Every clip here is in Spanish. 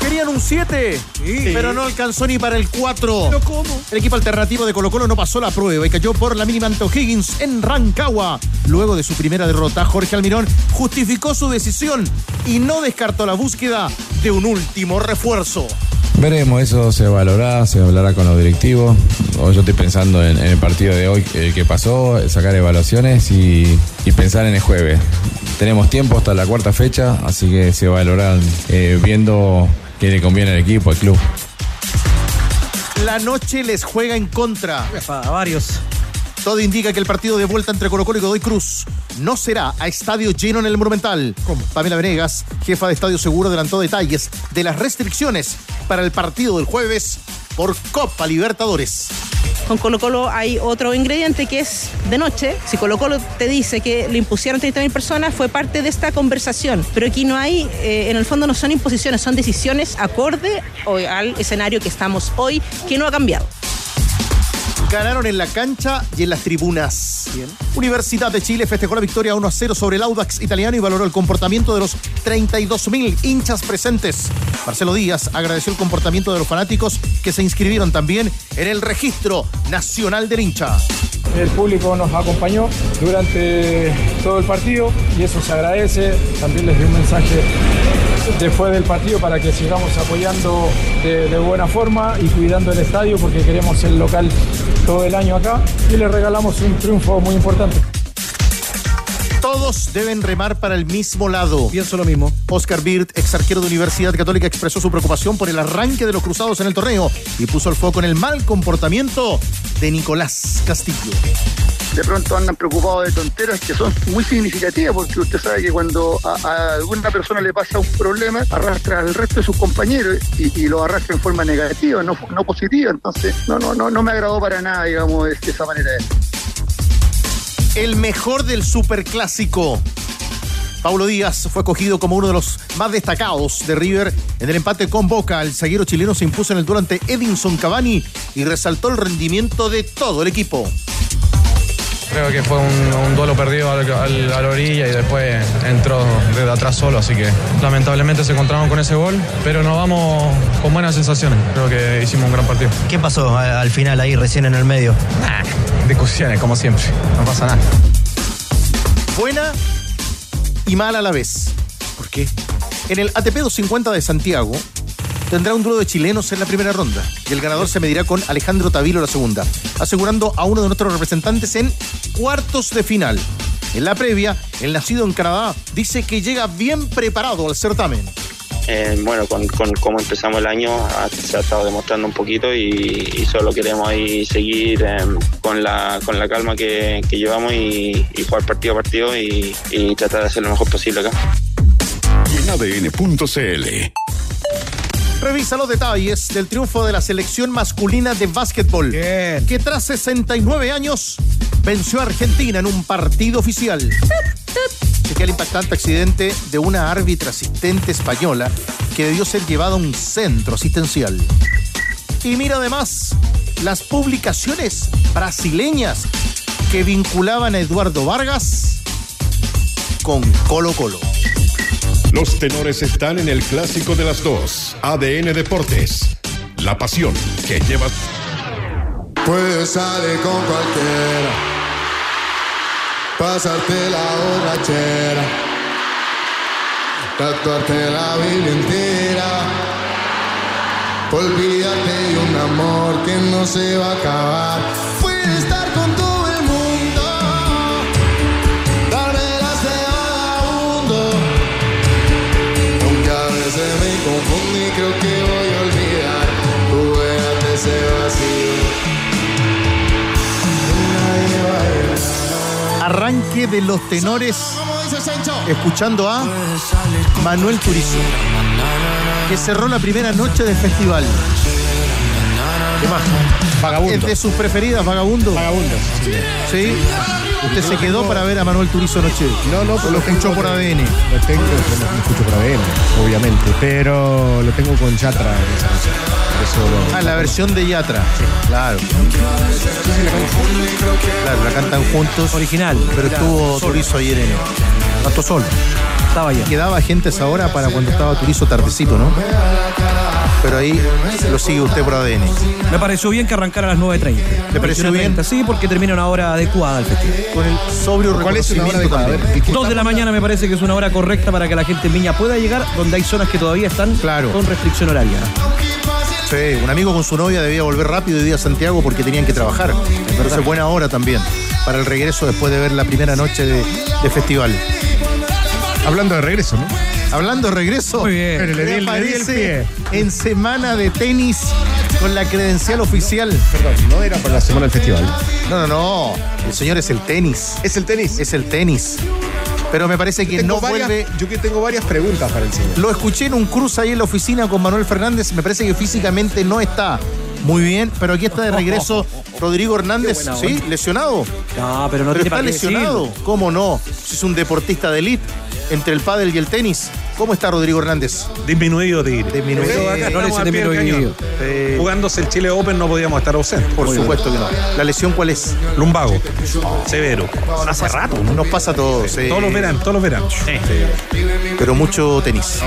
Querían un 7, pero no alcanzó ni para el 4. ¿Pero cómo? El equipo alternativo de Colo Colo no pasó la prueba y cayó por la mínima ante O'Higgins en Rancagua. Luego de su primera derrota, Jorge Almirón justificó su decisión y no descartó la búsqueda de un último refuerzo. Veremos, eso se valorará, se hablará con los directivos. Yo estoy pensando en, en el partido de hoy, el que pasó, sacar evaluaciones y, y pensar en el jueves. Tenemos tiempo hasta la cuarta fecha, así que se valorarán eh, viendo qué le conviene al equipo, al club. La noche les juega en contra. A varios. Todo indica que el partido de vuelta entre Colo Colo y Godoy Cruz no será a estadio lleno en el Monumental. ¿Cómo? Pamela Venegas, jefa de Estadio Seguro, adelantó detalles de las restricciones para el partido del jueves por Copa Libertadores. Con Colo Colo hay otro ingrediente que es de noche. Si Colo Colo te dice que le impusieron 30.000 personas, fue parte de esta conversación. Pero aquí no hay, eh, en el fondo no son imposiciones, son decisiones acorde al escenario que estamos hoy, que no ha cambiado. Ganaron en la cancha y en las tribunas. Universidad de Chile festejó la victoria 1 a 0 sobre el Audax italiano y valoró el comportamiento de los 32.000 hinchas presentes. Marcelo Díaz agradeció el comportamiento de los fanáticos que se inscribieron también en el registro nacional del hincha. El público nos acompañó durante todo el partido y eso se agradece. También les di un mensaje después del partido para que sigamos apoyando de, de buena forma y cuidando el estadio porque queremos el local todo el año acá y les regalamos un triunfo muy importante. Todos deben remar para el mismo lado. Pienso lo mismo. Oscar Birt, ex arquero de Universidad Católica, expresó su preocupación por el arranque de los cruzados en el torneo y puso el foco en el mal comportamiento de Nicolás Castillo. de pronto andan preocupados de tonteras que son muy significativas porque usted sabe que cuando a, a alguna persona le pasa un problema arrastra al resto de sus compañeros y, y lo arrastra en forma negativa, no, no positiva. Entonces no, no, no, no me agradó para nada, digamos, de esa manera. El mejor del superclásico. Paulo Díaz fue cogido como uno de los más destacados de River en el empate con Boca. El zaguero chileno se impuso en el duelo ante Edinson Cavani y resaltó el rendimiento de todo el equipo. Creo que fue un, un duelo perdido al- al- a la orilla y después entró desde atrás solo, así que lamentablemente se encontraron con ese gol, pero nos vamos con buenas sensaciones. Creo que hicimos un gran partido. ¿Qué pasó al final ahí, recién en el medio? Nah, discusiones, como siempre, no pasa nada. Buena y mala a la vez. ¿Por qué? En el ATP 250 de Santiago tendrá un duelo de chilenos en la primera ronda y el ganador se medirá con Alejandro Tavilo la segunda, asegurando a uno de nuestros representantes en cuartos de final. En la previa, el nacido en Canadá dice que llega bien preparado al certamen. Eh, bueno, con, con cómo empezamos el año ha- se ha estado demostrando un poquito y, y solo queremos ahí seguir eh, con, la, con la calma que, que llevamos y, y jugar partido a partido y, y tratar de hacer lo mejor posible acá. En ADN.cl. Revisa los detalles del triunfo de la selección masculina de básquetbol, Bien. que tras 69 años venció a Argentina en un partido oficial. Chequea el impactante accidente de una árbitra asistente española que debió ser llevada a un centro asistencial. Y mira además las publicaciones brasileñas que vinculaban a Eduardo Vargas con Colo Colo. Los tenores están en el clásico de las dos. ADN Deportes. La pasión que llevas. Puedes salir con cualquiera, pasarte la borrachera, tatuarte la Biblia entera, olvídate de un amor que no se va a acabar. Arranque de los tenores escuchando a Manuel Turizo, que cerró la primera noche del festival. ¿Qué más? Vagabundo. ¿Es de sus preferidas, Vagabundo? Vagabundo. Sí. Usted se quedó para ver a Manuel Turizo anoche. No, no, lo escuchó por ADN. Lo tengo, lo escucho por ADN, obviamente. Pero lo tengo con esa canción. Eso Ah, la versión de Yatra. Claro. Claro, la cantan juntos. Original. Pero estuvo Turizo ayer en Tanto Sol. Estaba allá. Quedaba gente esa hora para cuando estaba Turizo tardecito, ¿no? Pero ahí lo sigue usted por ADN. Me pareció bien que arrancara a las 9.30. ¿Le pareció 21:30, Sí, porque termina una hora adecuada al festival. Con el sobrio ¿Cuál es una hora? Dos de la mañana me parece que es una hora correcta para que la gente en Viña pueda llegar, donde hay zonas que todavía están Claro. con restricción horaria. Sí, un amigo con su novia debía volver rápido hoy día a Santiago porque tenían que trabajar. Entonces, buena hora también para el regreso después de ver la primera noche de, de festival. Hablando de regreso, ¿no? Hablando de regreso, Muy bien. Le di el- le di el aparece en semana de tenis con la credencial oficial. Perdón, no era para la semana del festival. No, no, no. El señor es el tenis. ¿Es el tenis? Es el tenis. Pero me parece que no varias- vuelve. Yo que tengo varias preguntas para el señor. Lo escuché en un cruce ahí en la oficina con Manuel Fernández. Me parece que físicamente no está muy bien, pero aquí está de regreso Rodrigo Hernández. ¿Sí? ¿Lesionado? No, pero no pero tiene está para lesionado. ¿Cómo no? Si es un deportista de elite entre el pádel y el tenis. ¿Cómo está Rodrigo Hernández? Disminuido, te diré. Disminuido. Pero acá No le disminuido. Eh, Jugándose el Chile Open no podíamos estar ausentes. por supuesto que no. ¿La lesión cuál es? Lumbago. Severo. Hace rato. ¿no? Nos pasa a todos. sí. Todos los veranos, todos los veranos. Pero mucho tenis.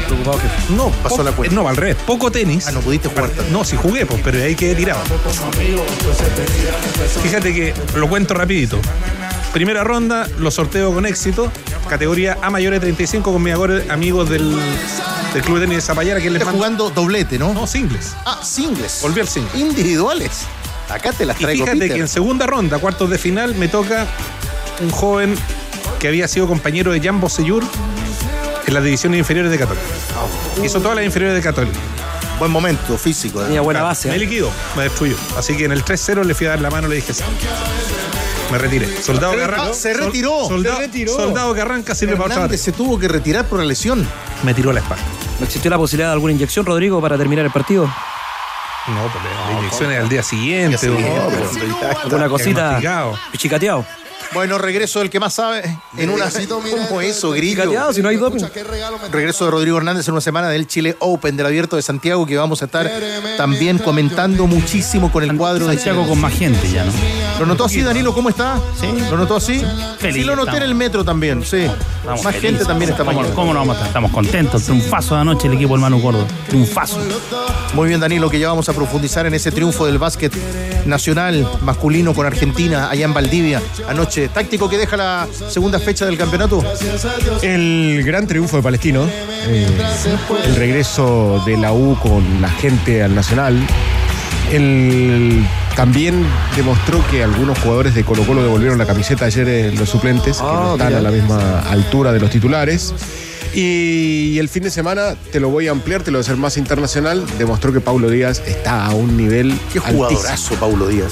No, pasó Poco- la cuenta. No, al revés. Poco tenis. Ah, no pudiste jugar tanto. No, sí jugué, pues, pero ahí quedé tirado. Fíjate que lo cuento rapidito. Primera ronda, lo sorteo con éxito. Categoría A mayores de 35 con mis amigos del, del Club de Tenis de Zapallara que les Estás mando. jugando doblete, ¿no? No, singles. Ah, singles. Volví al single. Individuales. Acá te las Y traigo. fíjate Peter. que en segunda ronda, cuartos de final, me toca un joven que había sido compañero de Jan Bosellur en las divisiones inferiores de Católica. Hizo todas las inferiores de Católica. Buen momento físico. ¿eh? Tenía buena base. Me ¿eh? liquidó, me destruyó. Así que en el 3-0 le fui a dar la mano y le dije sí. Me retiré. Soldado que arranca. Ah, se retiró. Soldado, Se retiró. soldado que arranca sirve para otra se tuvo que retirar por la lesión. Me tiró la espalda. ¿No existió la posibilidad de alguna inyección, Rodrigo, para terminar el partido? No, pues la- la inyección es al día siguiente. ¿no? pero- ¿Alguna cosita pichicateado? Bueno, regreso del que más sabe en una. ¿Cómo eso, Grillo? ¿Pichicateado si no hay doping? Regreso de Rodrigo Hernández en una semana del Chile Open del Abierto de Santiago que vamos a estar también comentando muchísimo con el cuadro de Santiago con más gente ya, ¿no? ¿Lo notó así, Danilo? ¿Cómo está? Sí. ¿Lo notó así? Feliz, sí, lo noté en el metro también, sí. Estamos más felices. gente también ¿Cómo, mañana. ¿Cómo no vamos a estar? Estamos contentos. Triunfazo de anoche el equipo del Manu Gordo. Triunfazo. Muy bien, Danilo, que ya vamos a profundizar en ese triunfo del básquet nacional masculino con Argentina allá en Valdivia anoche. Táctico que deja la segunda fecha del campeonato. El gran triunfo de Palestino, eh, el regreso de la U con la gente al Nacional, el, también demostró que algunos jugadores de Colo Colo devolvieron la camiseta ayer en los suplentes, que no están a la misma altura de los titulares. Y el fin de semana, te lo voy a ampliar, te lo voy a hacer más internacional, demostró que Paulo Díaz está a un nivel Qué altísimo. jugadorazo, Paulo Díaz.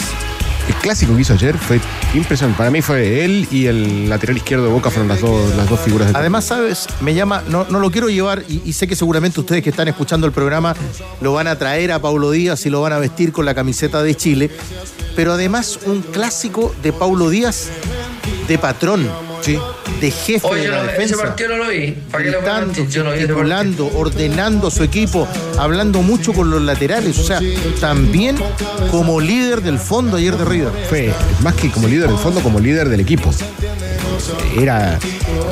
El clásico que hizo ayer fue impresionante. Para mí fue él y el lateral izquierdo de Boca fueron las dos, las dos figuras del Además, ¿sabes? Me llama, no, no lo quiero llevar y, y sé que seguramente ustedes que están escuchando el programa lo van a traer a Paulo Díaz y lo van a vestir con la camiseta de Chile. Pero además un clásico de Paulo Díaz de patrón, de jefe Oye, de la no- defensa. ese partido no lo vi. Ordenando a su equipo, hablando mucho con los laterales. O sea, también como líder del fondo ayer de River. Fue más que como líder del fondo, como líder del equipo. Era,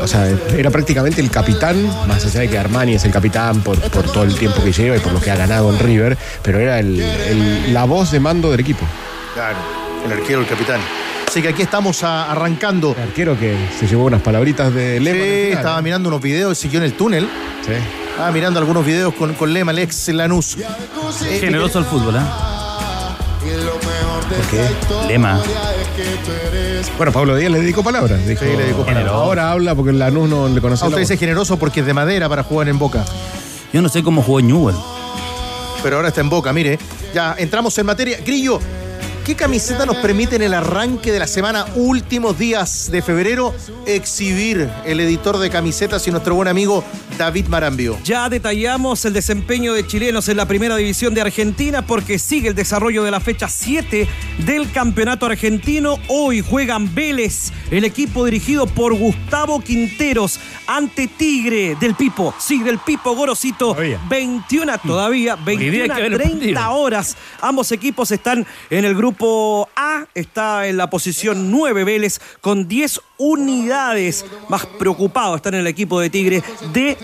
o sea, era prácticamente el capitán, más allá de que Armani es el capitán por, por todo el tiempo que lleva y por lo que ha ganado en River, pero era el- el- la voz de mando del equipo. Claro, el arquero, el capitán. Así que aquí estamos a- arrancando. El arquero que se llevó unas palabritas de Lema. Sí, estaba mirando unos videos, siguió en el túnel. Sí. Estaba mirando algunos videos con, con Lema, el ex Lanús. Eh, Generoso el fútbol, ¿eh? ¿Por qué? Lema. Bueno, Pablo Díaz le dedicó palabras. Dijo, Sí, le dedicó palabras. Ahora habla porque Lanús no le conoce Ah, usted dice generoso porque es de madera para jugar en Boca. Yo no sé cómo jugó Newell. Pero ahora está en Boca, mire. Ya entramos en materia. Grillo, ¿Qué camiseta nos permite en el arranque de la semana, últimos días de febrero, exhibir el editor de camisetas y nuestro buen amigo David Marambio? Ya detallamos el desempeño de chilenos en la primera división de Argentina porque sigue el desarrollo de la fecha 7 del campeonato argentino. Hoy juegan Vélez, el equipo dirigido por Gustavo Quinteros ante Tigre del Pipo. Sí, del Pipo Gorosito. 21 todavía, 21 que ver el 30 partido. horas. Ambos equipos están en el grupo A, está en la posición 9 Vélez con 10 unidades. Más preocupado están en el equipo de Tigre de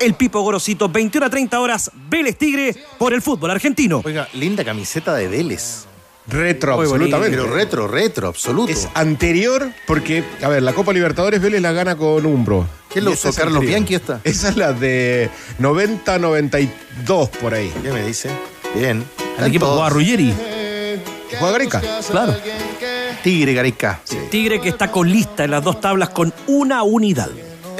el Pipo Gorosito. 21 a 30 horas, Vélez Tigre por el fútbol argentino. Oiga, linda camiseta de Vélez. Retro, Muy bonito, absolutamente. Pero retro, retro, absoluto. Es anterior porque, a ver, la Copa Libertadores Vélez la gana con Umbro. ¿Quién lo usó? es ¿Carlos anterior. Bianchi esta? Esa es la de 90-92 por ahí. ¿Qué me dice? Bien. El equipo jugaba Ruggeri. Juega Gareca. Claro. Tigre Gareca. Tigre que está con lista en las dos tablas con una unidad.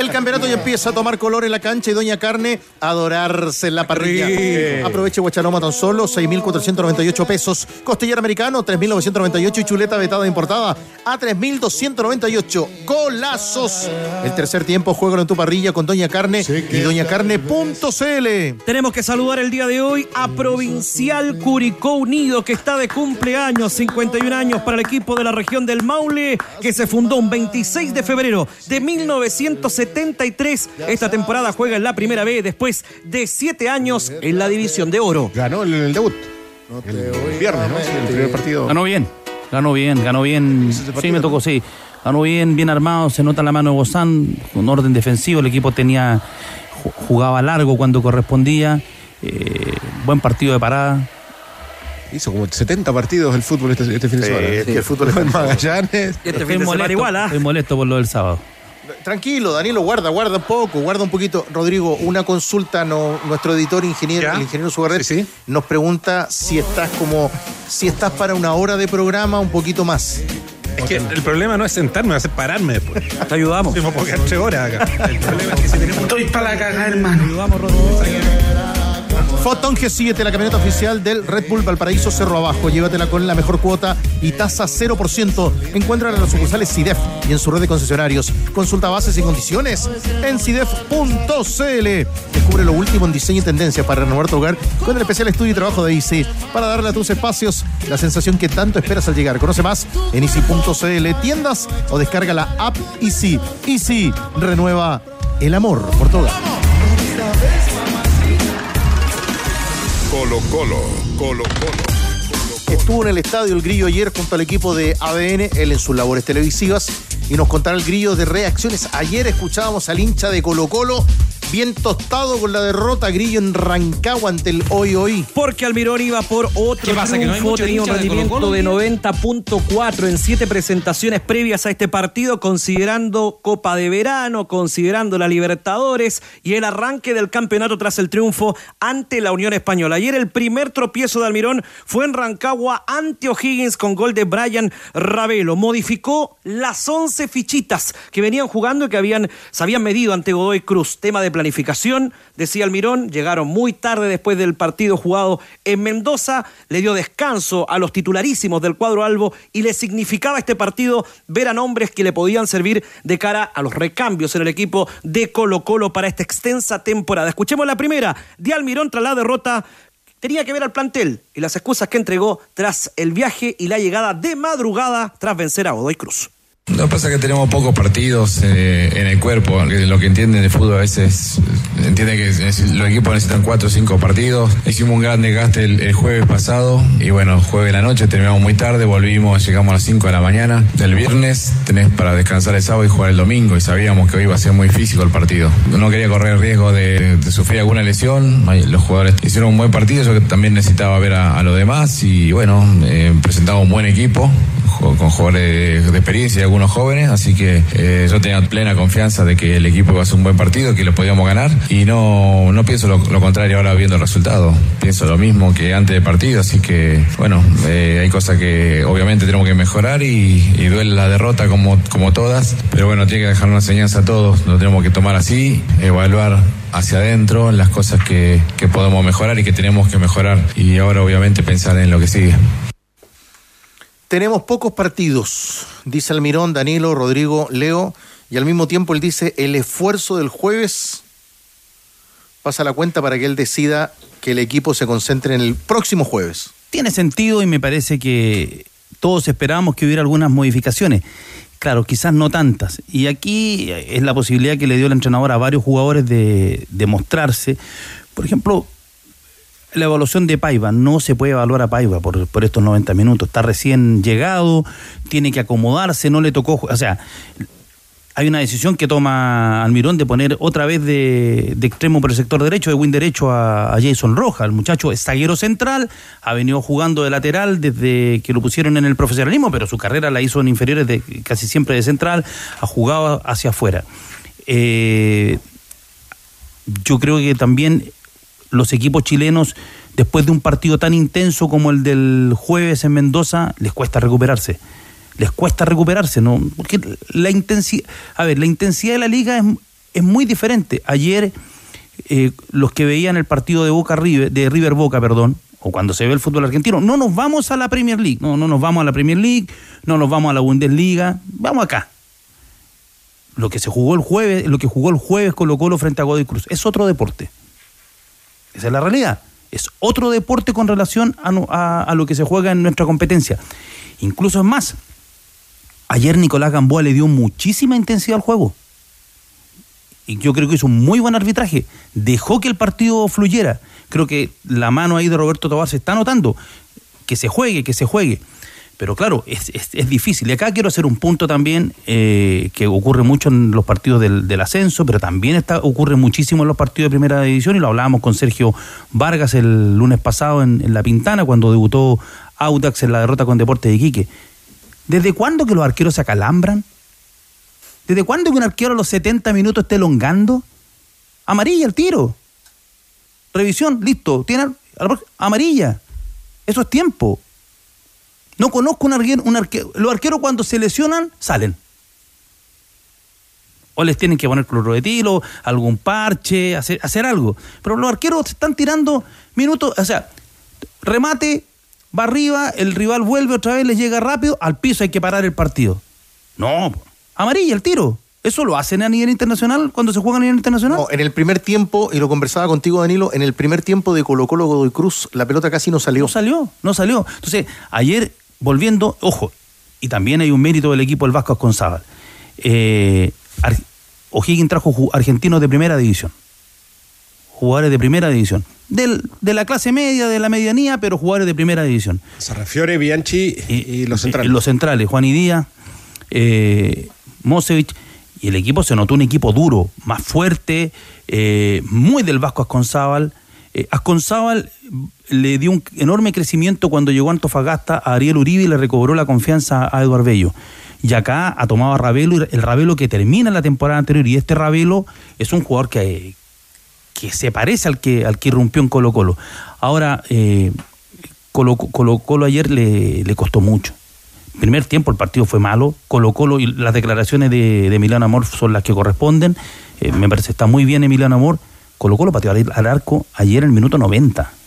El campeonato ya empieza a tomar color en la cancha y Doña Carne a adorarse en la parrilla. Aproveche Guachaloma tan solo 6.498 pesos. Costillar americano 3.998 y chuleta vetada importada a 3.298. Golazos. El tercer tiempo juega en tu parrilla con Doña Carne y doñacarne.cl. Tenemos que saludar el día de hoy a Provincial Curicó Unido, que está de cumpleaños, 51 años para el equipo de la región del Maule, que se fundó un 26 de febrero de 1973. Esta temporada juega en la primera B después de siete años en la División de Oro. Ganó el, el debut. El viernes, ¿no? Sí, el primer partido. Ganó bien. Ganó bien, ganó bien. Sí, me tocó, sí. Ganó bien, bien armado. Se nota la mano de Bozán, con orden defensivo. El equipo tenía ju- jugaba largo cuando correspondía. Eh, buen partido de parada. Hizo como 70 partidos el fútbol este, este fin de Sí, semana. es que el fútbol todo. Magallanes. Este fin de semana molesto, igual, ¿ah? estoy molesto por lo del sábado. Tranquilo, Danilo, guarda, guarda un poco, guarda un poquito. Rodrigo, una consulta, no, nuestro editor ingeniero, ¿Ya? el ingeniero Sugarret, Sí, sí. nos pregunta si estás como, si estás para una hora de programa, un poquito más. Es que el problema no es sentarme, es pararme después. Te ayudamos. Puedo quedar tres horas acá. El problema es que si tenemos Estoy para la cagada, hermano. Ayudamos, Rodrigo. Fotón G7, la camioneta oficial del Red Bull Valparaíso Cerro Abajo. Llévatela con la mejor cuota y tasa 0%. Encuéntrala en las sucursales CIDEF y en su red de concesionarios. Consulta bases y condiciones en CIDEF.cl. Descubre lo último en diseño y tendencia para renovar tu hogar con el especial estudio y trabajo de Easy para darle a tus espacios la sensación que tanto esperas al llegar. Conoce más en Easy.cl, tiendas o descarga la app Easy. Easy renueva el amor por tu. Colo Colo, Colo Colo. Estuvo en el estadio el Grillo ayer junto al equipo de ADN, él en sus labores televisivas, y nos contará el Grillo de reacciones. Ayer escuchábamos al hincha de Colo Colo, bien tostado con la derrota Grillo en Rancagua ante el Hoy Hoy. Porque Almirón iba por otro ¿Qué pasa, que no hay tenía un de rendimiento de Miguel? 90.4 en siete presentaciones previas a este partido, considerando Copa de Verano, considerando la Libertadores y el arranque del campeonato tras el triunfo ante la Unión Española. Ayer el primer tropiezo de Almirón fue en Rancagua ante O'Higgins con gol de Brian Ravelo. Modificó las 11 fichitas que venían jugando y que habían, se habían medido ante Godoy Cruz. Tema de planificación, decía Almirón, llegaron muy tarde después del partido jugado en Mendoza, le dio descanso a los titularísimos del cuadro Albo y le significaba este partido ver a nombres que le podían servir de cara a los recambios en el equipo de Colo Colo para esta extensa temporada. Escuchemos la primera de Almirón tras la derrota. Tenía que ver al plantel y las excusas que entregó tras el viaje y la llegada de madrugada tras vencer a Godoy Cruz. Que pasa que tenemos pocos partidos eh, en el cuerpo. Lo que entienden de fútbol a veces entiende que los equipos necesitan cuatro o cinco partidos. Hicimos un gran desgaste el, jueves pasado y bueno, jueves de la noche terminamos muy tarde, volvimos, llegamos a las 5 de la mañana del viernes. Tenés para descansar el sábado y jugar el domingo y sabíamos que hoy iba a ser muy físico el partido. No quería correr el riesgo de, sufrir alguna lesión. Los jugadores hicieron un buen partido, yo también necesitaba ver a, los demás y bueno, eh, presentamos un buen equipo con jugadores de, experiencia y algunos jóvenes, así que eh, yo tenía plena confianza de que el equipo iba a hacer un buen partido, que lo podíamos ganar y no, no pienso lo, lo contrario ahora viendo el resultado, pienso lo mismo que antes del partido, así que bueno, eh, hay cosas que obviamente tenemos que mejorar y, y duele la derrota como, como todas, pero bueno, tiene que dejar una enseñanza a todos, lo tenemos que tomar así, evaluar hacia adentro las cosas que, que podemos mejorar y que tenemos que mejorar y ahora obviamente pensar en lo que sigue. Tenemos pocos partidos, dice Almirón, Danilo, Rodrigo, Leo, y al mismo tiempo él dice, el esfuerzo del jueves pasa la cuenta para que él decida que el equipo se concentre en el próximo jueves. Tiene sentido y me parece que todos esperábamos que hubiera algunas modificaciones. Claro, quizás no tantas. Y aquí es la posibilidad que le dio el entrenador a varios jugadores de, de mostrarse. Por ejemplo, la evaluación de Paiva. No se puede evaluar a Paiva por, por estos 90 minutos. Está recién llegado, tiene que acomodarse, no le tocó. O sea, hay una decisión que toma Almirón de poner otra vez de, de extremo por el sector derecho, de win derecho a, Jason Roja. El muchacho es zaguero central, ha venido jugando de lateral desde que lo pusieron en el profesionalismo, pero su carrera la hizo en inferiores de, casi siempre de central, ha jugado hacia afuera. Eh, yo creo que también los equipos chilenos, después de un partido tan intenso como el del jueves en Mendoza, les cuesta recuperarse les cuesta recuperarse, ¿no? Porque la intensidad, a ver, la intensidad de la liga es, es muy diferente. Ayer, eh, los que veían el partido de Boca River, de River Boca, perdón, o cuando se ve el fútbol argentino, no nos vamos a la Premier League, no, no nos vamos a la Premier League, no nos vamos a la Bundesliga, vamos acá. Lo que se jugó el jueves, lo que jugó el jueves Colo Colo frente a Godoy Cruz, es otro deporte. Esa es la realidad. Es otro deporte con relación a, lo que se juega en nuestra competencia. Incluso es más, Ayer Nicolás Gamboa le dio muchísima intensidad al juego. Y yo creo que hizo un muy buen arbitraje. Dejó que el partido fluyera. Creo que la mano ahí de Roberto Tobar se está notando. Que se juegue, que se juegue. Pero claro, es, es, es difícil. Y acá quiero hacer un punto también eh, que ocurre mucho en los partidos del, del, ascenso, pero también está, ocurre muchísimo en los partidos de primera división. Y lo hablábamos con Sergio Vargas el lunes pasado en, en La Pintana, cuando debutó Audax en la derrota con Deportes de Iquique ¿Desde cuándo que los arqueros se acalambran? ¿Desde cuándo que un arquero a los 70 minutos esté elongando? Amarilla el tiro. Revisión, listo. Tiene amarilla. Eso es tiempo. No conozco un arquero, un arquero. Los arqueros cuando se lesionan, salen. O les tienen que poner cloro de tiro, algún parche, hacer, hacer algo. Pero los arqueros se están tirando minutos, o sea, remate, va arriba, el rival vuelve otra vez, le llega rápido, al piso hay que parar el partido. No, amarilla el tiro. ¿Eso lo hacen a nivel internacional cuando se juega a nivel internacional? No, en el primer tiempo, y lo conversaba contigo, Danilo, en el primer tiempo de Colo Colo Godoy Cruz, la pelota casi no salió. No salió, no salió. Entonces, ayer, volviendo, ojo, y también hay un mérito del equipo del Vasco Asconzábal. Eh, O'Higgins trajo argentinos de primera división. Jugadores de primera división del, de la clase media, de la medianía, pero jugadores de primera división. Sarrafiore, Bianchi y, y los centrales. Los centrales, Juan y Díaz, eh, Mosevich, y el equipo se notó un equipo duro, más fuerte, eh, muy del Vasco Asconzábal. Eh, Asconzábal le dio un enorme crecimiento cuando llegó Antofagasta a Ariel Uribe y le recobró la confianza a Eduard Bello. Y acá ha tomado a Ravelo, el Ravelo que termina la temporada anterior, y este Ravelo es un jugador que, que se parece al que, al que irrumpió en Colo Colo. Ahora, eh, Colo, Colo, ayer le, le, costó mucho. Primer tiempo el partido fue malo, Colo Colo y las declaraciones de, de Emiliano Amor son las que corresponden. Eh, me parece está muy bien Emiliano Amor. Colo Colo pateó al arco ayer en el minuto 90.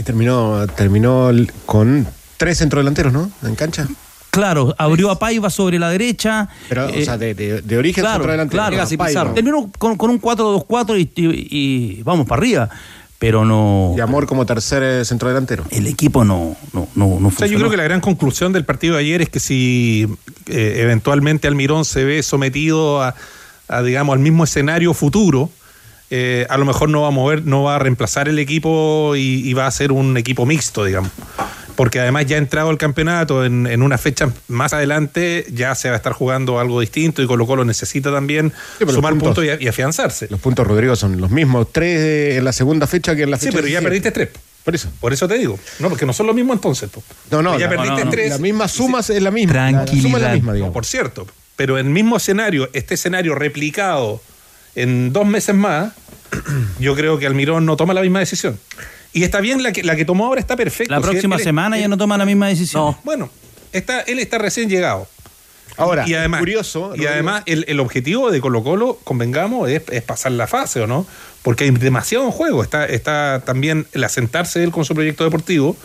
Y terminó, terminó con tres centrodelanteros, ¿no? En cancha. Claro, abrió a Paiva sobre la derecha. Pero, eh, o sea, de, de, de origen claro, centrodelantero. Claro, Terminó con, con un 4-2-4 y, y, y, vamos para arriba. Pero no. Y Amor como tercer centrodelantero. El equipo no, no, no, no o sea, yo creo que la gran conclusión del partido de ayer es que si eh, eventualmente Almirón se ve sometido a, a digamos, al mismo escenario futuro, eh, a lo mejor no va a mover, no va a reemplazar el equipo y, y va a ser un equipo mixto, digamos porque además ya ha entrado al campeonato en, en, una fecha más adelante, ya se va a estar jugando algo distinto y Colo Colo necesita también sí, sumar puntos, puntos y, y, afianzarse. Los puntos, Rodrigo, son los mismos, tres en la segunda fecha que en la fecha. Sí, pero ya perdiste tres. Por eso. Por eso te digo. No, porque no son los mismos entonces. Po. No, no, ya perdiste no, no, tres. La misma suma es la misma. Tranquilidad. La suma es la misma, digamos. No, por cierto. Pero en el mismo escenario, este escenario replicado en dos meses más, yo creo que Almirón no toma la misma decisión. Y está bien, la que, la que tomó ahora está perfecta. La próxima si él, semana él, ya no toma la misma decisión. No. Bueno, está, él está recién llegado. Ahora, y además, curioso. Y además, el, el, objetivo de Colo Colo, convengamos, es, es, pasar la fase, ¿o no? Porque hay demasiado en juego. Está, está también el asentarse él con su proyecto deportivo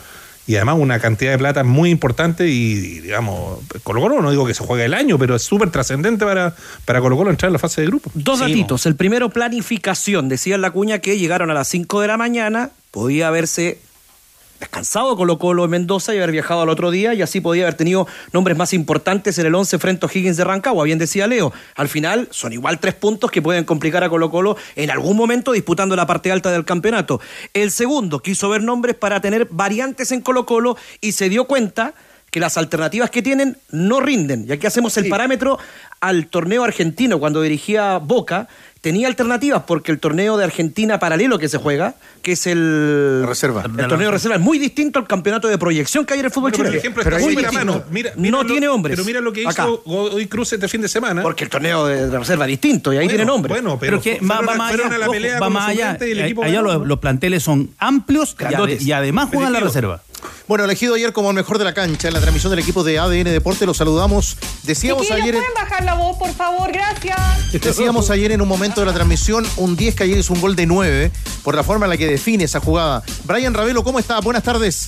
y además una cantidad de plata muy importante y, y, digamos, Colo Colo no digo que se juegue el año, pero es súper trascendente para, para Colo Colo entrar en la fase de grupo. Dos datitos. El primero, planificación. Decía en la cuña que llegaron a las 5 de la mañana, podía haberse descansado Colo Colo en Mendoza y haber viajado al otro día y así podía haber tenido nombres más importantes en el 11 frente a Higgins de Rancagua, bien decía Leo. Al final son igual tres puntos que pueden complicar a Colo Colo en algún momento disputando la parte alta del campeonato. El segundo quiso ver nombres para tener variantes en Colo Colo y se dio cuenta que las alternativas que tienen no rinden. Y aquí hacemos el parámetro al torneo argentino cuando dirigía Boca tenía alternativas porque el torneo de Argentina paralelo que se juega, que es el reserva. El torneo de reserva es muy distinto al campeonato de proyección que hay en el fútbol Bueno, chileno. el ejemplo está muy mano. Mira, mira no lo- tiene hombres. Pero mira lo que hizo Acá. hoy Cruz este fin de semana. Porque el torneo de, de reserva es distinto y ahí tiene nombres. Bueno, Pero, pero, que va, va más allá, a la ojo, pelea va con los más allá. Eh, Allá los, los planteles son amplios y, y además juegan la reserva. Bueno, elegido ayer como el mejor de la cancha en la transmisión del equipo de ADN Deporte, lo saludamos. Decíamos Chiquillos, ayer, ¿pueden bajar la voz, por favor? Gracias. decíamos ayer en un momento de la transmisión, un 10 que ayer hizo un gol de 9, por la forma en la que define esa jugada. Brian Ravelo, ¿cómo está? Buenas tardes.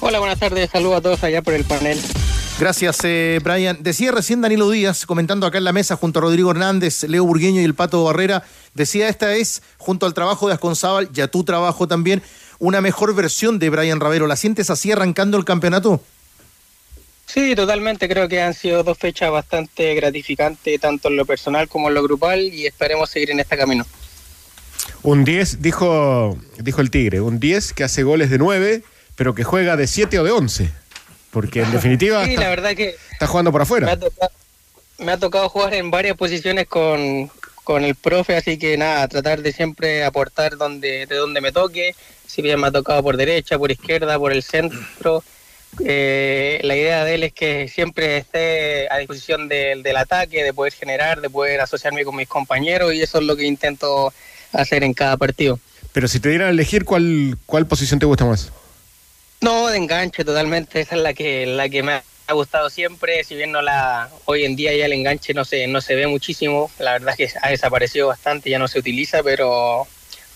Hola, buenas tardes. Saludos a todos allá por el panel. Gracias, eh, Brian. Decía recién Danilo Díaz, comentando acá en la mesa junto a Rodrigo Hernández, Leo Burgueño y el Pato Barrera, decía esta es, junto al trabajo de Asconzábal y a tu trabajo también, una mejor versión de Brian Ravelo. ¿La sientes así arrancando el campeonato? Sí, totalmente. Creo que han sido dos fechas bastante gratificantes, tanto en lo personal como en lo grupal, y esperemos seguir en este camino. Un 10, dijo, dijo el Tigre, un 10 que hace goles de 9, pero que juega de 7 o de 11. Porque en definitiva Sí, está, la verdad que está jugando por me afuera. ha, tocado, me ha tocado jugar en varias posiciones con, con el profe, así que nada, tratar de siempre aportar donde de donde me toque. Si bien me ha tocado por derecha, por izquierda, por el centro. eh, la idea de él es que siempre esté a disposición del, del ataque, de poder generar, de poder asociarme con mis compañeros y eso es lo que intento hacer en cada partido. Pero si te dieran a elegir, ¿cuál, ¿cuál posición te gusta más? No, de enganche totalmente, esa es la que la que me ha gustado siempre, si bien no la hoy en día ya el enganche no se no se ve muchísimo, la verdad es que ha desaparecido bastante, ya no se utiliza, pero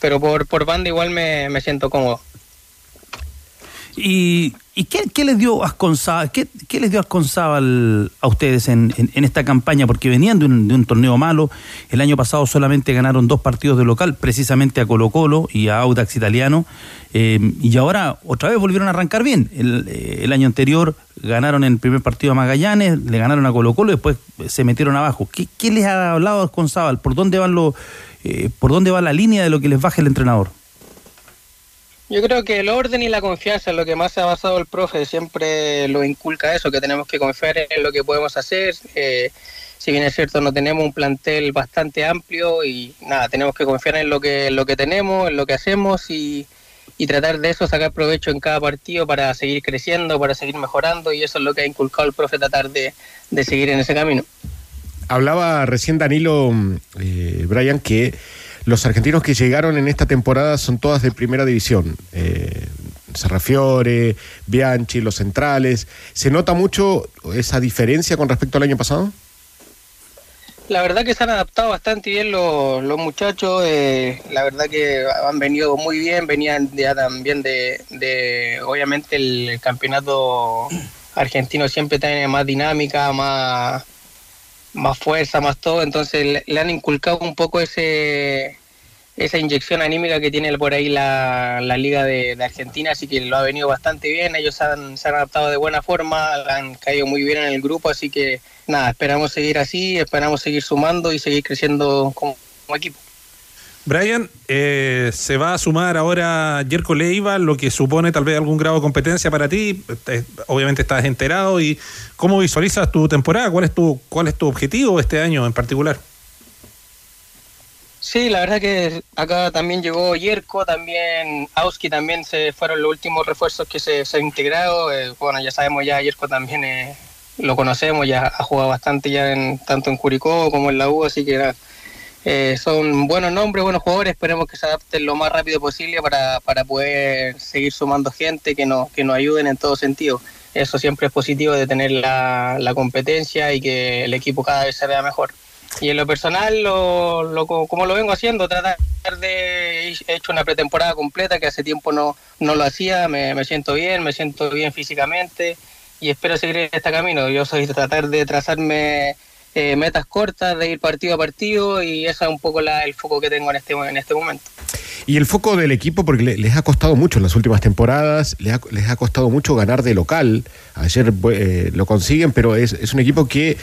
pero por por banda igual me, me siento cómodo. ¿Y, y qué, les dio Asconzábal, qué, les dio Asconzábal a ustedes en, en- esta campaña? Porque venían de un, de un torneo malo. El año pasado solamente ganaron dos partidos de local, precisamente a Colo Colo y a Audax Italiano. eh, y ahora otra vez volvieron a arrancar bien. El, eh, año anterior ganaron el primer partido a Magallanes, le ganaron a Colo Colo y después se metieron abajo. ¿Qué, qué les ha hablado Asconzábal? ¿Por dónde van los, eh, por dónde va la línea de lo que les baje el entrenador? Yo creo que el orden y la confianza es lo que más se ha basado el profe, siempre lo inculca eso, que tenemos que confiar en lo que podemos hacer. eh, si bien es cierto, no tenemos un plantel bastante amplio y nada, tenemos que confiar en lo que, en lo que tenemos, en lo que hacemos y, tratar de eso, sacar provecho en cada partido para seguir creciendo, para seguir mejorando y eso es lo que ha inculcado el profe, tratar de, de seguir en ese camino. Hablaba recién Danilo, eh, Brian, que los argentinos que llegaron en esta temporada son todas de primera división. Eh, Serrafiore, Bianchi, los centrales. ¿Se nota mucho esa diferencia con respecto al año pasado? La verdad que se han adaptado bastante bien los, muchachos, eh, la verdad que han venido muy bien, venían ya también de obviamente el campeonato argentino siempre tiene más dinámica, más, más fuerza, más todo, entonces le, han inculcado un poco ese esa inyección anímica que tiene por ahí la, la Liga de, Argentina, así que lo ha venido bastante bien, ellos han, se han adaptado de buena forma, han caído muy bien en el grupo, así que nada, esperamos seguir así, esperamos seguir sumando y seguir creciendo como equipo. Brian, eh, se va a sumar ahora Jerko Leiva, lo que supone tal vez algún grado de competencia para ti. Eh, obviamente estás enterado y cómo visualizas tu temporada, cuál es tu cuál es tu objetivo este año en particular. Sí, la verdad que acá también llegó Yerko, también Auski, también se fueron los últimos refuerzos que se, se han integrado. Eh, bueno, ya sabemos ya, Yerko también eh, lo conocemos, ya ha jugado bastante ya en, tanto en Curicó como en la U, así que nada, eh, son buenos nombres, buenos jugadores, esperemos que se adapten lo más rápido posible para, para poder seguir sumando gente que nos, que nos ayuden en todo sentido. Eso siempre es positivo de tener la, la competencia y que el equipo cada vez se vea mejor. y en lo personal, lo, lo- como lo vengo haciendo, tratar de... He hecho una pretemporada completa que hace tiempo no, no lo hacía, me, me siento bien, me siento bien físicamente y espero seguir en este camino. Yo soy tratar de trazarme eh, metas cortas, de ir partido a partido y ese es un poco la- el foco que tengo en este, en este momento. Y el foco del equipo, porque le- les ha costado mucho en las últimas temporadas, les ha, les ha costado mucho ganar de local. Ayer eh, lo consiguen, pero es, es un equipo que,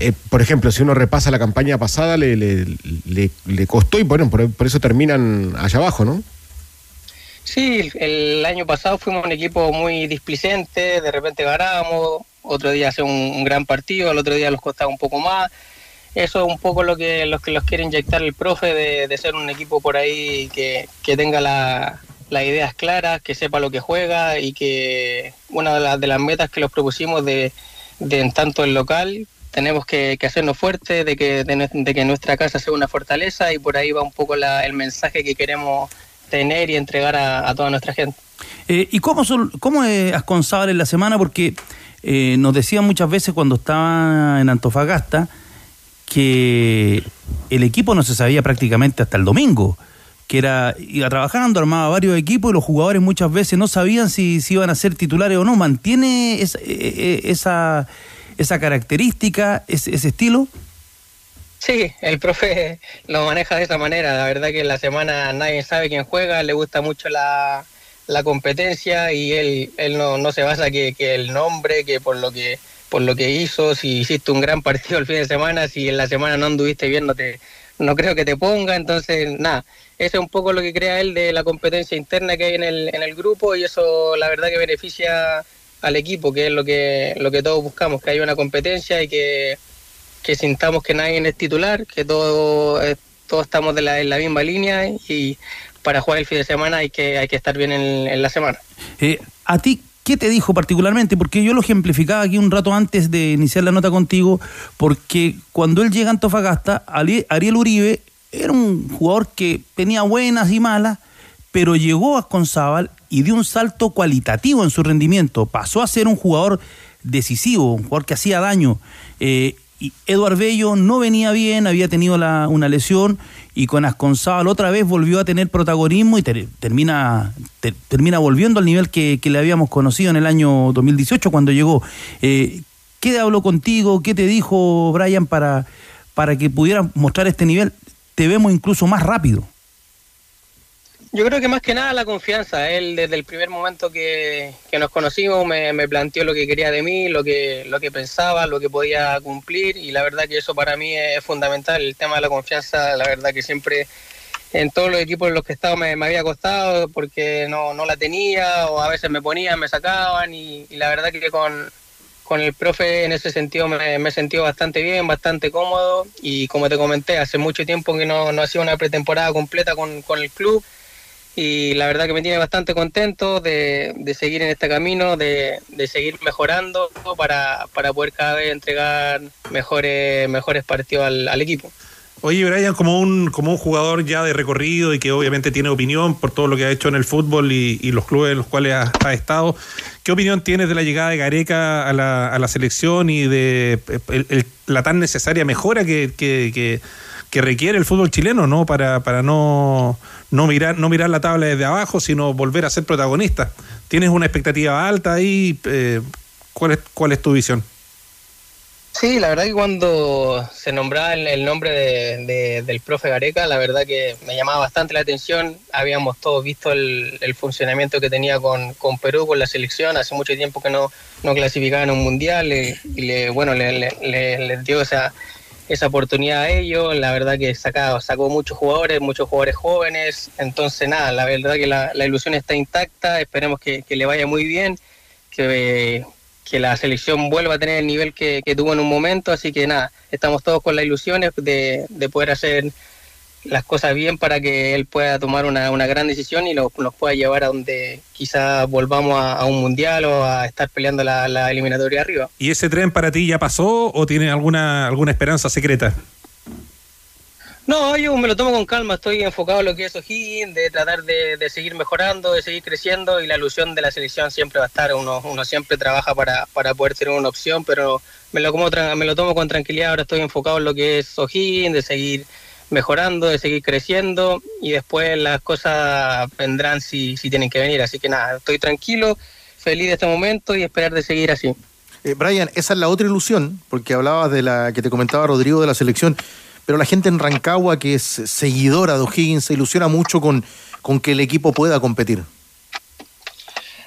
eh, por ejemplo, si uno repasa la campaña pasada, le, le, le- le costó y bueno, por, por eso terminan allá abajo, ¿no? Sí, el año pasado fuimos un equipo muy displicente, de repente ganábamos, otro día hace un, gran partido, el otro día los costaba un poco más. Eso es un poco lo que los que los quiere inyectar el profe de, ser un equipo por ahí que, que tenga la- las ideas claras, que sepa lo que juega y que una de, las de las metas que los propusimos de, de en tanto el local tenemos que, hacernos fuertes, de que, de, que nuestra casa sea una fortaleza y por ahí va un poco la- el mensaje que queremos tener y entregar a, toda nuestra gente. Eh, ¿Y cómo, son, cómo es en la semana? Porque eh, nos decían muchas veces cuando estaba en Antofagasta que el equipo no se sabía prácticamente hasta el domingo. Que era, iba trabajando, armaba varios equipos y los jugadores muchas veces no sabían si, si iban a ser titulares o no. ¿Mantiene esa, eh, eh, esa, esa característica, ese, ese estilo? Sí, el profe lo maneja de esa manera. La verdad que en la semana nadie sabe quién juega, le gusta mucho la, la competencia y él, él no, no se basa que, que el nombre, que por lo que por lo que hizo, si hiciste un gran partido el fin de semana, si en la semana no anduviste bien, no, te, no creo que te ponga. Entonces, nada, ese es un poco lo que crea él de la competencia interna que hay en el, en el grupo y eso la verdad que beneficia al equipo, que es lo que, lo que todos buscamos, que haya una competencia y que, que sintamos que nadie es titular, que todo, eh, todos estamos de la, en la misma línea y para jugar el fin de semana hay que, hay que estar bien en, la semana. Eh, ¿A ti qué te dijo particularmente? Porque yo lo ejemplificaba aquí un rato antes de iniciar la nota contigo, porque cuando él llega a Antofagasta, Ariel Uribe era un jugador que tenía buenas y malas, pero llegó a Conzábal y dio un salto cualitativo en su rendimiento. Pasó a ser un jugador decisivo, un jugador que hacía daño. Eh, y Eduard Bello no venía bien, había tenido la- una lesión y con Asconzábal otra vez volvió a tener protagonismo y ter- termina, ter- termina volviendo al nivel que, que le habíamos conocido en el año 2018 cuando llegó. Eh, ¿Qué habló contigo? ¿Qué te dijo Brian para, para que pudieras mostrar este nivel? Te vemos incluso más rápido. Yo creo que más que nada la confianza. Él desde el primer momento que, que nos conocimos me, me planteó lo que quería de mí, lo que, lo que pensaba, lo que podía cumplir y la verdad que eso para mí es fundamental. El tema de la confianza, la verdad que siempre en todos los equipos en los que he estado me, me había costado porque no, no la tenía o a veces me ponían, me sacaban y, y la verdad que con, con el profe en ese sentido me, me he sentido bastante bien, bastante cómodo y como te comenté, hace mucho tiempo que no, no hacía una pretemporada completa con, con el club y la verdad que me tiene bastante contento de, de seguir en este camino, de, de seguir mejorando para, para poder cada vez entregar mejores, mejores partidos al, al equipo. Oye, Brian, como un, como un jugador ya de recorrido y que obviamente tiene opinión por todo lo que ha hecho en el fútbol y, y los clubes en los cuales ha, estado, ¿qué opinión tienes de la llegada de Gareca a la, a la selección y de el- la tan necesaria mejora que, que, que- que requiere el fútbol chileno, ¿no? Para, para no, no, mirar, no mirar la tabla desde abajo, sino volver a ser protagonista. ¿Tienes una expectativa alta ahí? Eh, ¿cuál, es, ¿Cuál es tu visión? Sí, la verdad que cuando se nombraba el, nombre de- de- del profe Gareca, la verdad que me llamaba bastante la atención. Habíamos todos visto el, funcionamiento que tenía con, con Perú, con la selección. Hace mucho tiempo que no, no clasificaba en un mundial eh, y le, bueno, le, le- le- esa, esa oportunidad a ellos. La verdad que sacaba, sacó muchos jugadores, muchos jugadores jóvenes. Entonces, nada, la verdad que la, la ilusión está intacta. Esperemos que, que le vaya muy bien, que, que la selección vuelva a tener el nivel que, que tuvo en un momento. Así que nada, estamos todos con las ilusiones de, de poder hacer las cosas bien para que él pueda tomar una, una gran decisión y lo- nos pueda llevar a donde quizá volvamos a, a un mundial o a estar peleando la, la eliminatoria arriba. ¿Y ese tren para ti ya pasó o tienes alguna, alguna esperanza secreta? No, yo me lo tomo con calma, estoy enfocado en lo que es O'Higgins, de tratar de, de seguir mejorando, de seguir creciendo y la ilusión de la selección siempre va a estar, uno, uno siempre trabaja para, para poder tener una opción, pero me lo, como, me lo tomo con tranquilidad, ahora estoy enfocado en lo que es O'Higgins, de seguir mejorando, de seguir creciendo y después las cosas vendrán si, si tienen que venir, así que nada, estoy tranquilo, feliz de este momento y esperar de seguir así. Eh, Brian, esa es la otra ilusión, porque hablabas de la que te comentaba Rodrigo de la selección, pero la gente en Rancagua que es seguidora de O'Higgins se ilusiona mucho con, con que el equipo pueda competir.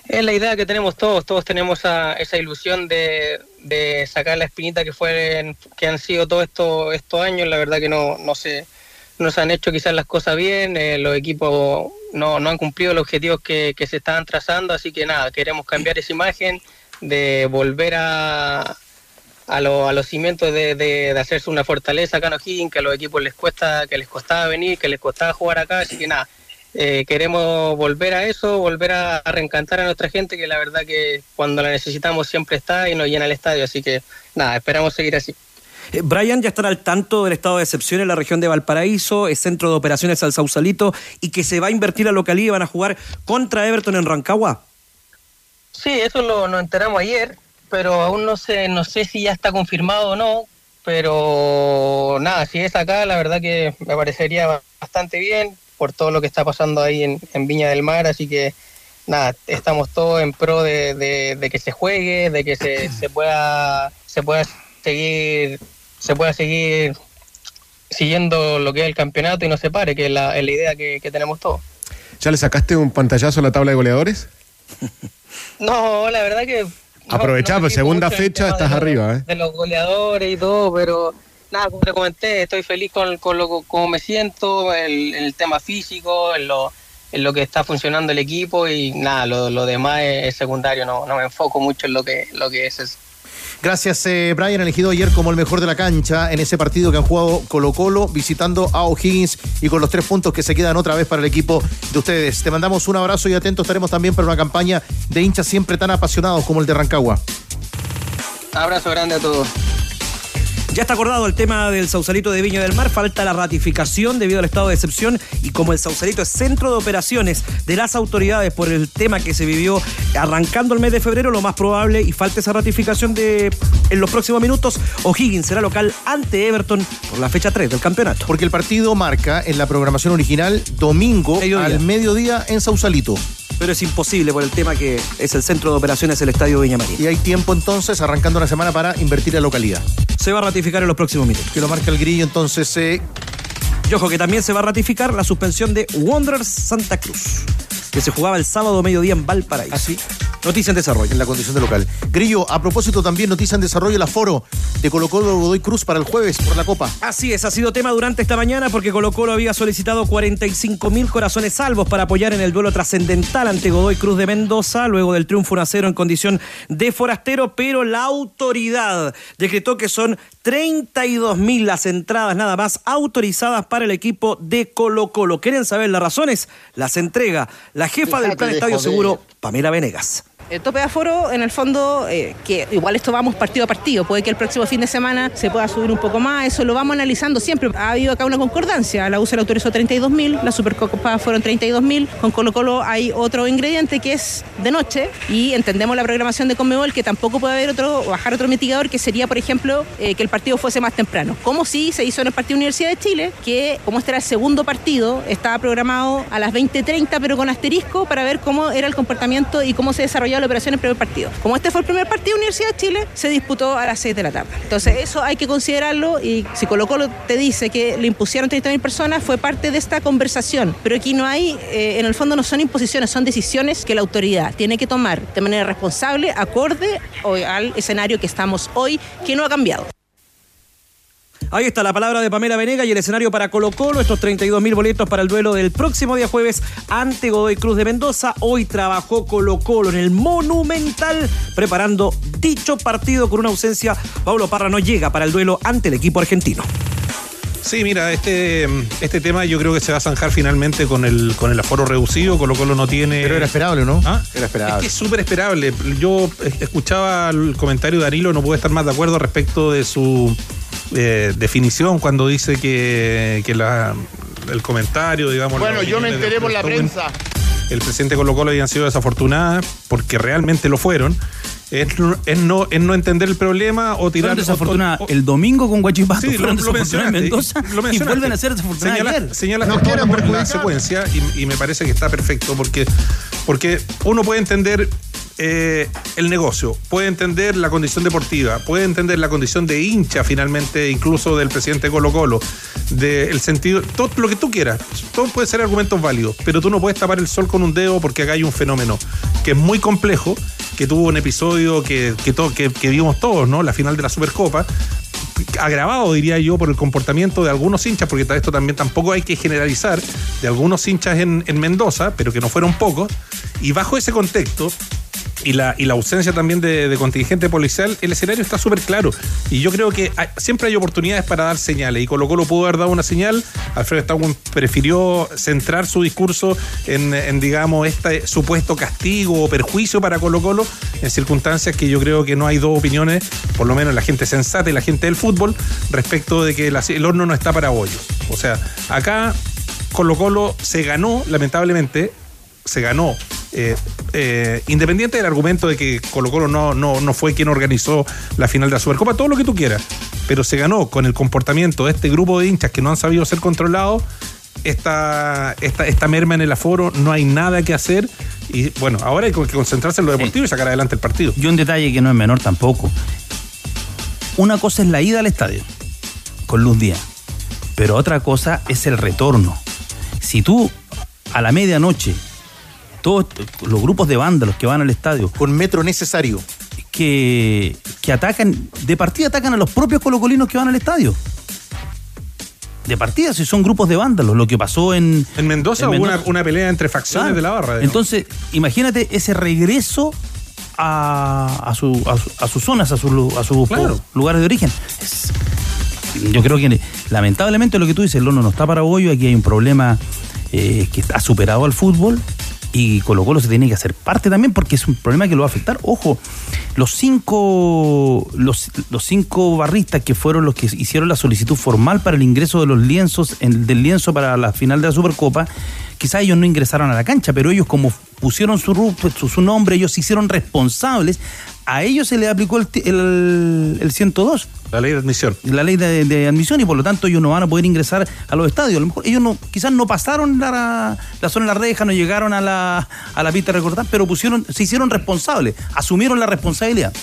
Es la idea que tenemos todos, todos tenemos esa, ilusión de, sacar la espinita que fueron, que han sido todos estos estos años, la verdad que no, no se, no se han hecho quizás las cosas bien, eh, los equipos no, no han cumplido los objetivos que, que se estaban trazando, así que nada, queremos cambiar esa imagen de volver a, a, lo- a los cimientos de, de- de hacerse una fortaleza acá en que a los equipos les cuesta, que les costaba venir, que les costaba jugar acá, así que nada, eh, queremos volver a eso, volver a, a reencantar a nuestra gente, que la verdad que cuando la necesitamos siempre está y nos llena el estadio, así que nada, esperamos seguir así. Eh, Brian ya estará al tanto del estado de excepción en la región de Valparaíso, es centro de operaciones al Sausalito y que se va a invertir la localidad y van a jugar contra Everton en Rancagua. Sí, eso lo nos enteramos ayer, pero aún no sé, no sé si ya está confirmado o no, pero nada, si es acá, la verdad que me parecería bastante bien por todo lo que está pasando ahí en, en Viña del Mar, así que nada, estamos todos en pro de, de- de que se juegue, de que se, se pueda se pueda seguir se pueda seguir siguiendo lo que es el campeonato y no se pare, que es la, es la idea que, que tenemos todos. ¿Ya le sacaste un pantallazo a la tabla de goleadores? No, la verdad que Aprovechá, pues segunda fecha estás arriba, ¿eh? de los goleadores y todo, pero nada, como te comenté, estoy feliz con, con lo como me siento, el, el tema físico, en lo, en lo que está funcionando el equipo y nada, lo, lo demás es, es secundario, no, no me enfoco mucho en lo que, lo que es eso. Gracias, eh, Brian, elegido ayer como el mejor de la cancha en ese partido que han jugado Colo Colo, visitando a O'Higgins y con los tres puntos que se quedan otra vez para el equipo de ustedes. Te mandamos un abrazo y atentos estaremos también para una campaña de hinchas siempre tan apasionados como el de Rancagua. Abrazo grande a todos. Ya está acordado el tema del Sausalito de Viña del Mar, falta la ratificación debido al estado de excepción y como el Sausalito es centro de operaciones de las autoridades por el tema que se vivió arrancando el mes de febrero, lo más probable y falta esa ratificación de en los próximos minutos, O'Higgins será local ante Everton por la fecha 3 del campeonato. Porque el partido marca en la programación original domingo al mediodía en Sausalito. Pero es imposible por el tema que es el centro de operaciones el Estadio Viña María. Y hay tiempo entonces, arrancando una semana para invertir la localidad. Se va a ratificar en los próximos minutos. Que lo marca el grillo, entonces. eh, Y ojo que también se va a ratificar la suspensión de Wanderers Santa Cruz, que se jugaba el sábado mediodía en Valparaíso. Así. Noticia en desarrollo. En la condición de local. Grillo, a propósito también noticia en desarrollo el aforo de Colo Colo Godoy Cruz para el jueves por la Copa. Así es, ha sido tema durante esta mañana porque Colo Colo había solicitado 45 mil corazones salvos para apoyar en el duelo trascendental ante Godoy Cruz de Mendoza, luego del triunfo 1 a 0 en condición de forastero, pero la autoridad decretó que son 32 mil las entradas nada más autorizadas para el equipo de Colo Colo. ¿Quieren saber las razones? Las entrega la jefa del Plan de Estadio joder. Seguro, Pamela Venegas. El tope de aforo, en el fondo, eh, que igual esto vamos partido a partido, puede que el próximo fin de semana se pueda subir un poco más, eso lo vamos analizando siempre. Ha habido acá una concordancia, la UCE le autorizó 32 mil, la Supercopa fueron 32 mil, con Colo Colo hay otro ingrediente que es de noche. Y entendemos la programación de Conmebol que tampoco puede haber otro, bajar otro mitigador que sería, por ejemplo, eh, que el partido fuese más temprano. Como si se hizo en el partido Universidad de Chile, que como este era el segundo partido, estaba programado a las 20.30 pero con asterisco para ver cómo era el comportamiento y cómo se desarrollaba la operación en primer partido. Como este fue el primer partido Universidad de Chile, se disputó a las 6 de la tarde. Entonces eso hay que considerarlo y si Colo Colo te dice que le impusieron 30.000 personas, fue parte de esta conversación. Pero aquí no hay, eh, en el fondo no son imposiciones, son decisiones que la autoridad tiene que tomar de manera responsable, acorde al escenario que estamos hoy, que no ha cambiado. Ahí está la palabra de Pamela Venega y el escenario para Colo Colo, estos 32 mil boletos para el duelo del próximo día jueves ante Godoy Cruz de Mendoza. Hoy trabajó Colo Colo en el Monumental preparando dicho partido con una ausencia. Pablo Parra no llega para el duelo ante el equipo argentino. Sí, mira, este, este tema yo creo que se va a zanjar finalmente con el, con el aforo reducido. Colo Colo no tiene. Pero era esperable, ¿no? ¿Ah? Era Es esperable. que es súper esperable. Yo eh, escuchaba el comentario de Danilo, no puedo estar más de acuerdo respecto de su eh, definición cuando dice que, que la- el comentario, digamos. Bueno, yo me enteré por la prensa. El presidente Colo Colo habían sido desafortunadas porque realmente lo fueron. Es, no- es no, es no entender el problema o tirar. O- o- el domingo con Guachipato, Sí, fueron lo- lo en Mendoza lo y mencionaste. vuelven a ser desafortunadas Señala- ayer. señalas No quieren perjudicar. la secuencia y, y me parece que está perfecto porque, porque uno puede entender eh, el negocio, puede entender la condición deportiva, puede entender la condición de hincha finalmente, incluso del presidente Colo Colo, del sentido, todo lo que tú quieras, todo puede ser argumentos válidos, pero tú no puedes tapar el sol con un dedo porque acá hay un fenómeno que es muy complejo, que tuvo un episodio que, que, vimos todos, ¿no? La final de la Supercopa, agravado, diría yo, por el comportamiento de algunos hinchas, porque esto también tampoco hay que generalizar, de algunos hinchas en, en Mendoza, pero que no fueron pocos, y bajo ese contexto, y la, y la ausencia también de, contingente policial, el escenario está súper claro. Y yo creo que siempre hay oportunidades para dar señales. Y Colo Colo pudo haber dado una señal. Alfredo Stauwen prefirió centrar su discurso en, digamos, este supuesto castigo o perjuicio para Colo Colo en circunstancias que yo creo que no hay dos opiniones, por lo menos la gente sensata y la gente del fútbol, respecto de que el horno no está para bollos. O sea, acá Colo Colo se ganó, lamentablemente, se ganó. Eh, eh, independiente del argumento de que Colo Colo no, no, no fue quien organizó la final de la Supercopa, todo lo que tú quieras, pero se ganó con el comportamiento de este grupo de hinchas que no han sabido ser controlados. Esta, esta, esta merma en el aforo, no hay nada que hacer y bueno, ahora hay que concentrarse en lo deportivo y sacar adelante el partido. Y un detalle que no es menor tampoco. Una cosa es la ida al estadio con luz día, pero otra cosa es el retorno. Si tú a la medianoche, todos los grupos de vándalos que van al estadio, con metro necesario, que, que atacan, de partida atacan a los propios colocolinos que van al estadio. De partida, si son grupos de vándalos, lo que pasó en. En Mendoza hubo una, una pelea entre facciones Claro. de la barra. digamos. Entonces, imagínate ese regreso a, a, su- a su- a sus zonas, a, su a sus Claro. lugares de origen. Es- yo creo que lamentablemente lo que tú dices, el horno no está para bollo, aquí hay un problema eh, que ha superado al fútbol y Colo Colo se tiene que hacer parte también porque es un problema que lo va a afectar. Ojo, los cinco, los, los cinco barristas que fueron los que hicieron la solicitud formal para el ingreso de los lienzos, en- del lienzo para la final de la Supercopa, quizás ellos no ingresaron a la cancha, pero ellos como pusieron su, su, su nombre, ellos se hicieron responsables, a ellos se les aplicó el, el, el 102. La ley de admisión. La ley de, de admisión y por lo tanto ellos no van a poder ingresar a los estadios. A lo mejor ellos no, quizás no pasaron la, la zona de la reja, no llegaron a la, a la pista de recordar, pero pusieron, se hicieron responsables, asumieron la responsabilidad.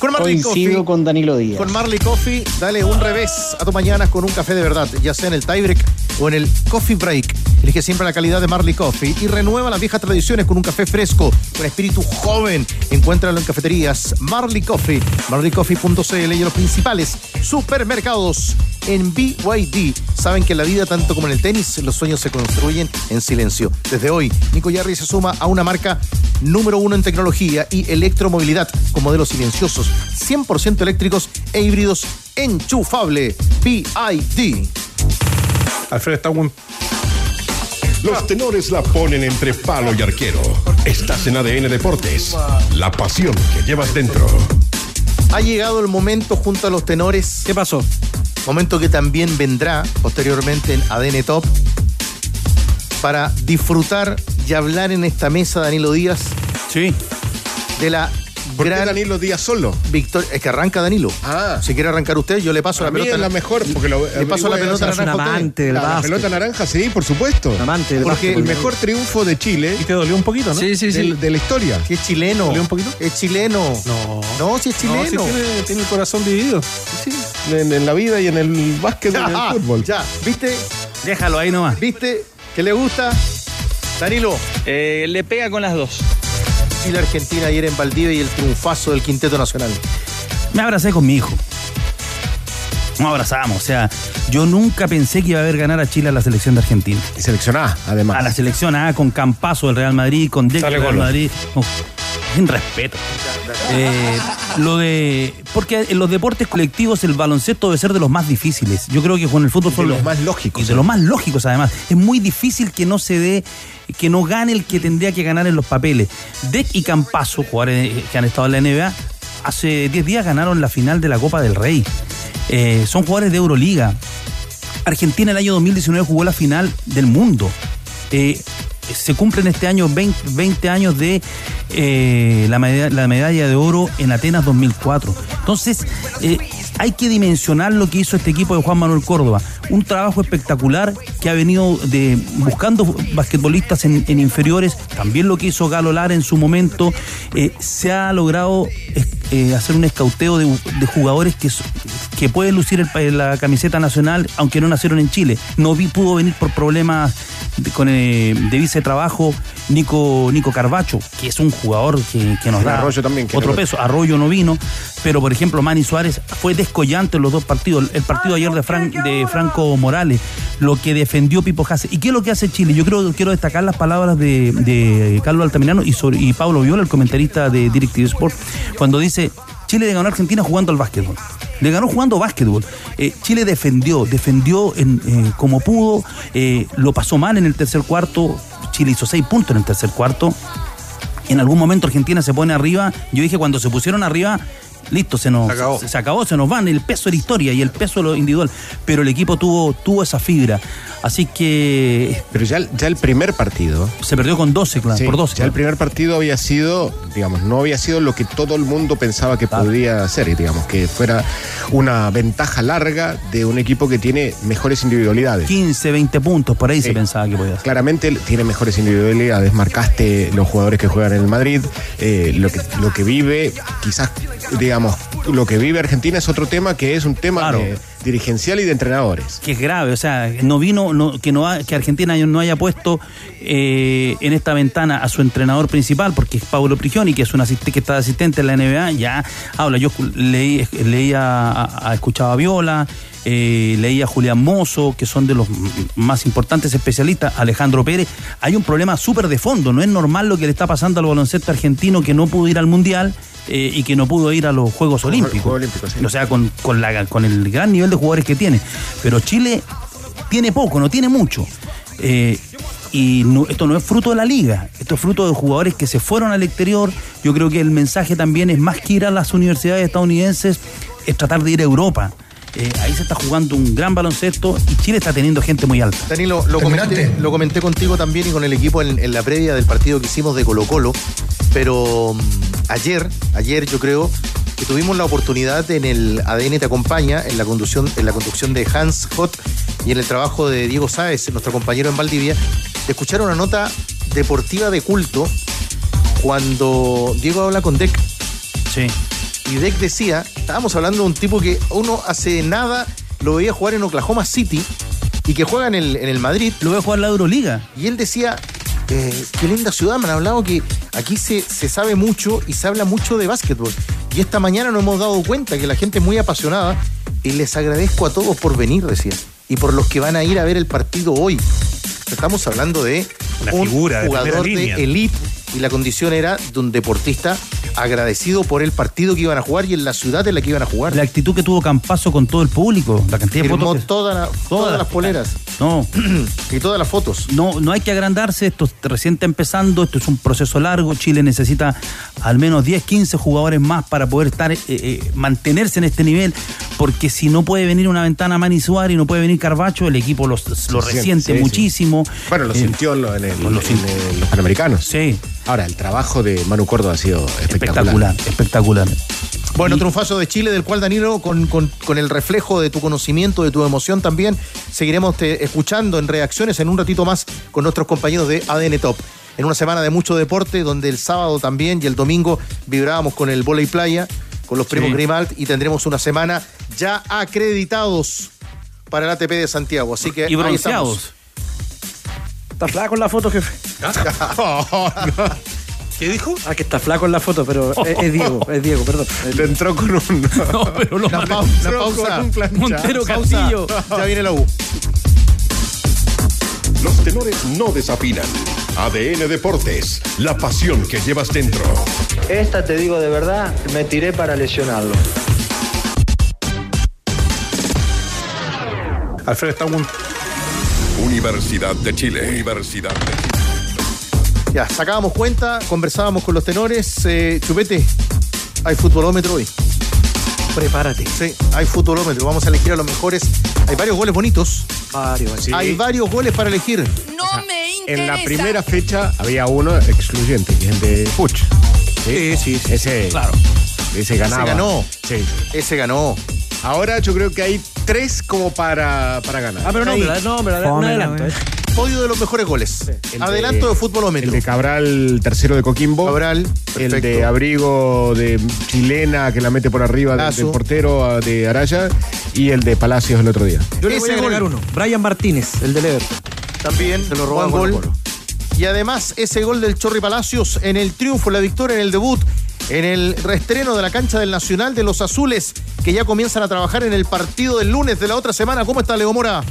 Con Marley Coincido Coffee. con Danilo Díaz. Con Marley Coffee, dale un revés a tu mañana con un café de verdad, ya sea en el tie break o en el coffee break. Elige siempre la calidad de Marley Coffee y renueva las viejas tradiciones con un café fresco, con espíritu joven. Encuéntralo en cafeterías Marley Coffee, marleycoffee.cl y en los principales supermercados en BYD. Saben que en la vida, tanto como en el tenis, los sueños se construyen en silencio. Desde hoy, Nico Yarri se suma a una marca número uno en tecnología y electromovilidad con modelos silenciosos, 100% eléctricos e híbridos enchufable. BID. Alfredo Stauwen Los tenores la ponen entre palo y arquero. Estás en ADN Deportes. La pasión que llevas dentro. Ha llegado el momento junto a los tenores. ¿Qué pasó? Momento que también vendrá posteriormente en ADN Top para disfrutar y hablar en esta mesa, Danilo Díaz. Sí. De la ¿Por qué gran Danilo Díaz solo? victoria. Es que arranca Danilo. Ah. Si quiere arrancar usted, yo le paso Para la mí pelota. es la mejor, porque lo, le paso la pelota naranja a usted. Ah, La pelota naranja, sí, por supuesto. Amante del Porque el mejor triunfo de Chile. Y te dolió un poquito, ¿no? Sí, sí, sí. del- de la historia. Que es chileno. ¿Dolió un poquito? Es chileno. No. No, si es No, chileno. tiene, tiene el corazón dividido. Sí, en, en la vida y en el básquet y en el fútbol. ya, ¿viste? Déjalo ahí nomás. ¿Viste? ¿Que le gusta? Danilo, Eh, le pega con las dos. Chile Argentina ayer en Valdivia y el triunfazo del Quinteto Nacional. Me abracé con mi hijo. Nos abrazamos. O sea, yo nunca pensé que iba a haber ganar a Chile a la selección de Argentina. Y seleccionada, además. A la selección A con Campazo del Real Madrid, con Dale, del Real. Madrid. Uf, sin respeto. Eh, lo de. Porque en los deportes colectivos el baloncesto debe ser de los más difíciles. Yo creo que con el fútbol. de los más lógicos. Y de los más lógicos, además. Es muy difícil que no se dé, que no gane el que tendría que ganar en los papeles. Deck y Campazo, jugadores que han estado en la NBA, hace 10 días ganaron la final de la Copa del Rey. eh, son jugadores de Euroliga. Argentina el año 2019 jugó la final del mundo. Eh, se cumplen este año 20, 20 años de eh, la, medalla, la, medalla, de oro en Atenas 2004. Entonces, eh, hay que dimensionar lo que hizo este equipo de Juan Manuel Córdoba. Un trabajo espectacular que ha venido buscando basquetbolistas en, inferiores, también lo que hizo Galo Lara en su momento. Eh, se ha logrado eh, hacer un escauteo de, jugadores que, que pueden lucir el, la camiseta nacional, aunque no nacieron en Chile. No vi, pudo venir por problemas de, con, eh, de vice trabajo Nico, Nico Carbacho, que es un jugador que, que nos da Arroyo también, que otro no- peso. Arroyo no vino, pero por ejemplo Manny Suárez fue descollante en los dos partidos. El partido ayer de, Fran- de Franco Morales, lo que defendió Pipo Jase. ¿Y qué es lo que hace Chile? Yo creo quiero destacar las palabras de, de Carlos Altamirano y, sobre- y Pablo Viola, el comentarista de Directive Sport, cuando dice Chile le ganó a Argentina jugando al básquetbol. Le ganó jugando básquetbol. Eh, Chile defendió, defendió en, eh, como pudo, eh, lo pasó mal en el tercer cuarto. Chile hizo seis puntos en el tercer cuarto. En algún momento Argentina se pone arriba. Yo dije cuando se pusieron arriba, listo, se nos Se acabó. se, se acabó, se nos van el peso de la historia y el peso de lo individual. Pero el equipo tuvo, tuvo esa fibra. Así que Pero ya, ya el primer partido. se perdió con 12, claro, Sí, por 12. Ya el primer partido había sido, digamos, no había sido lo que todo el mundo pensaba que podría ser, digamos, que fuera una ventaja larga de un equipo que tiene mejores individualidades. 15, 20 puntos, por ahí se pensaba que podía ser. Claramente tiene mejores individualidades, marcaste los jugadores que juegan en el Madrid, eh, lo, que, lo que vive, quizás, digamos, lo que vive Argentina es otro tema que es un tema Claro. de- dirigencial y de entrenadores. que es grave, o sea, no vino, no, que no ha- que Argentina no haya puesto eh, en esta ventana a su entrenador principal, porque es Pablo Prigioni, que es un asistente, que está asistente en la NBA, ya habla, yo leí, leía, a, a- escuchaba a Viola, eh, leía a Julián Mozo, que son de los más importantes especialistas, Alejandro Pérez, hay un problema súper de fondo, no es normal lo que le está pasando al baloncesto argentino que no pudo ir al Mundial eh, y que no pudo ir a los Juegos Olímpicos. Sí. O sea, con, con, la, con el gran nivel de jugadores que tiene. Pero Chile tiene poco, no tiene mucho. Eh, y no- esto no es fruto de la liga, esto es fruto de jugadores que se fueron al exterior. Yo creo que el mensaje también es más que ir a las universidades estadounidenses, es tratar de ir a Europa. Eh, ahí se está jugando un gran baloncesto y Chile está teniendo gente muy alta. Danilo, lo comenté, lo comenté contigo también y con el equipo en, en la previa del partido que hicimos de Colo Colo, pero mm, ayer, ayer yo creo que tuvimos la oportunidad en el ADN Te Acompaña, en la conducción, en la conducción de Hans Hot y en el trabajo de Diego Sáez, nuestro compañero en Valdivia, de escuchar una nota deportiva de culto cuando Diego habla con Deck. Sí. Y Deck decía, estábamos hablando de un tipo que uno hace nada lo veía jugar en Oklahoma City y que juega en el, en el Madrid. Lo veía jugar en la Euroliga. Y él decía, eh, qué linda ciudad, me han hablado que aquí se, se sabe mucho y se habla mucho de básquetbol. Y esta mañana nos hemos dado cuenta que la gente es muy apasionada y les agradezco a todos por venir, decía. Y por los que van a ir a ver el partido hoy. Estamos hablando de Una un figura de jugador primera de línea. elite y la condición era de un deportista agradecido por el partido que iban a jugar y en la ciudad en la que iban a jugar. La actitud que tuvo Campazo con todo el público, la cantidad de Firmó fotos. que- toda la- todas las poleras No. y todas las fotos. No, no hay que agrandarse, esto es recién está empezando, esto es un proceso largo, Chile necesita al menos 10, 15 jugadores más para poder estar, eh, eh, mantenerse en este nivel, porque si no puede venir una ventana Mani Suárez y no puede venir Carbacho, el equipo los- lo siente, resiente sí, sí. muchísimo. Bueno, lo Eh, sintió en, lo- en el- lo en los Panamericanos. Sí. Ahora, el trabajo de Manu Córdoba ha sido espectacular. espectacular, espectacular. Bueno, triunfazo de Chile, del cual Danilo, con, con- con el reflejo de tu conocimiento, de tu emoción también, seguiremos te- escuchando en reacciones en un ratito más con nuestros compañeros de ADN Top. En una semana de mucho deporte, donde el sábado también y el domingo vibrábamos con el volei playa, con los primos Sí. Grimalt, y tendremos una semana ya acreditados para el ATP de Santiago. Así que Y ahí estamos. Está flaco en la foto, jefe. ¿Qué dijo? Ah, que está flaco en la foto, pero es, es Diego, es Diego, perdón. Le entró con un. No, pero lo La, pau- la pausa. Montero Pausa. Castillo. Ya viene la U. Los tenores no desafinan. ADN Deportes, la pasión que llevas dentro. Esta te digo de verdad, me tiré para lesionarlo. Alfredo está un Universidad de Chile. Universidad de Chile. Ya, sacábamos cuenta, conversábamos con los tenores. Eh, Chupete, hay futbolómetro hoy. Prepárate. Sí, hay futbolómetro. Vamos a elegir a los mejores. Hay varios goles bonitos. Varios. Sí. Hay varios goles para elegir. No me En la interesa. primera fecha había uno excluyente, que es el de Puch. Sí, sí, sí. Ese, Claro. ese ganaba. Ese ganó. Sí. Ese ganó. Ahora yo creo que hay tres como para, para ganar. Ah, pero no, Ahí. pero, no, pero un Fome, adelanto. la ¿eh? Podio de los mejores goles. El Adelanto de, futbolómetro. El de Cabral, tercero de Coquimbo. Cabral, El perfecto. de Abrigo de Chilena, que la mete por arriba del, Lazo. del portero a- de Araya. Y el de Palacios el otro día. Yo le voy Ese a agregar gol. uno. Brian Martínez, el del Everton. También Se lo robaron buen gol. Y además ese gol del Chorri Palacios en el triunfo, la victoria en el debut, en el reestreno de la cancha del Nacional de los Azules, que ya comienzan a trabajar en el partido del lunes de la otra semana. ¿Cómo está Leo Mora?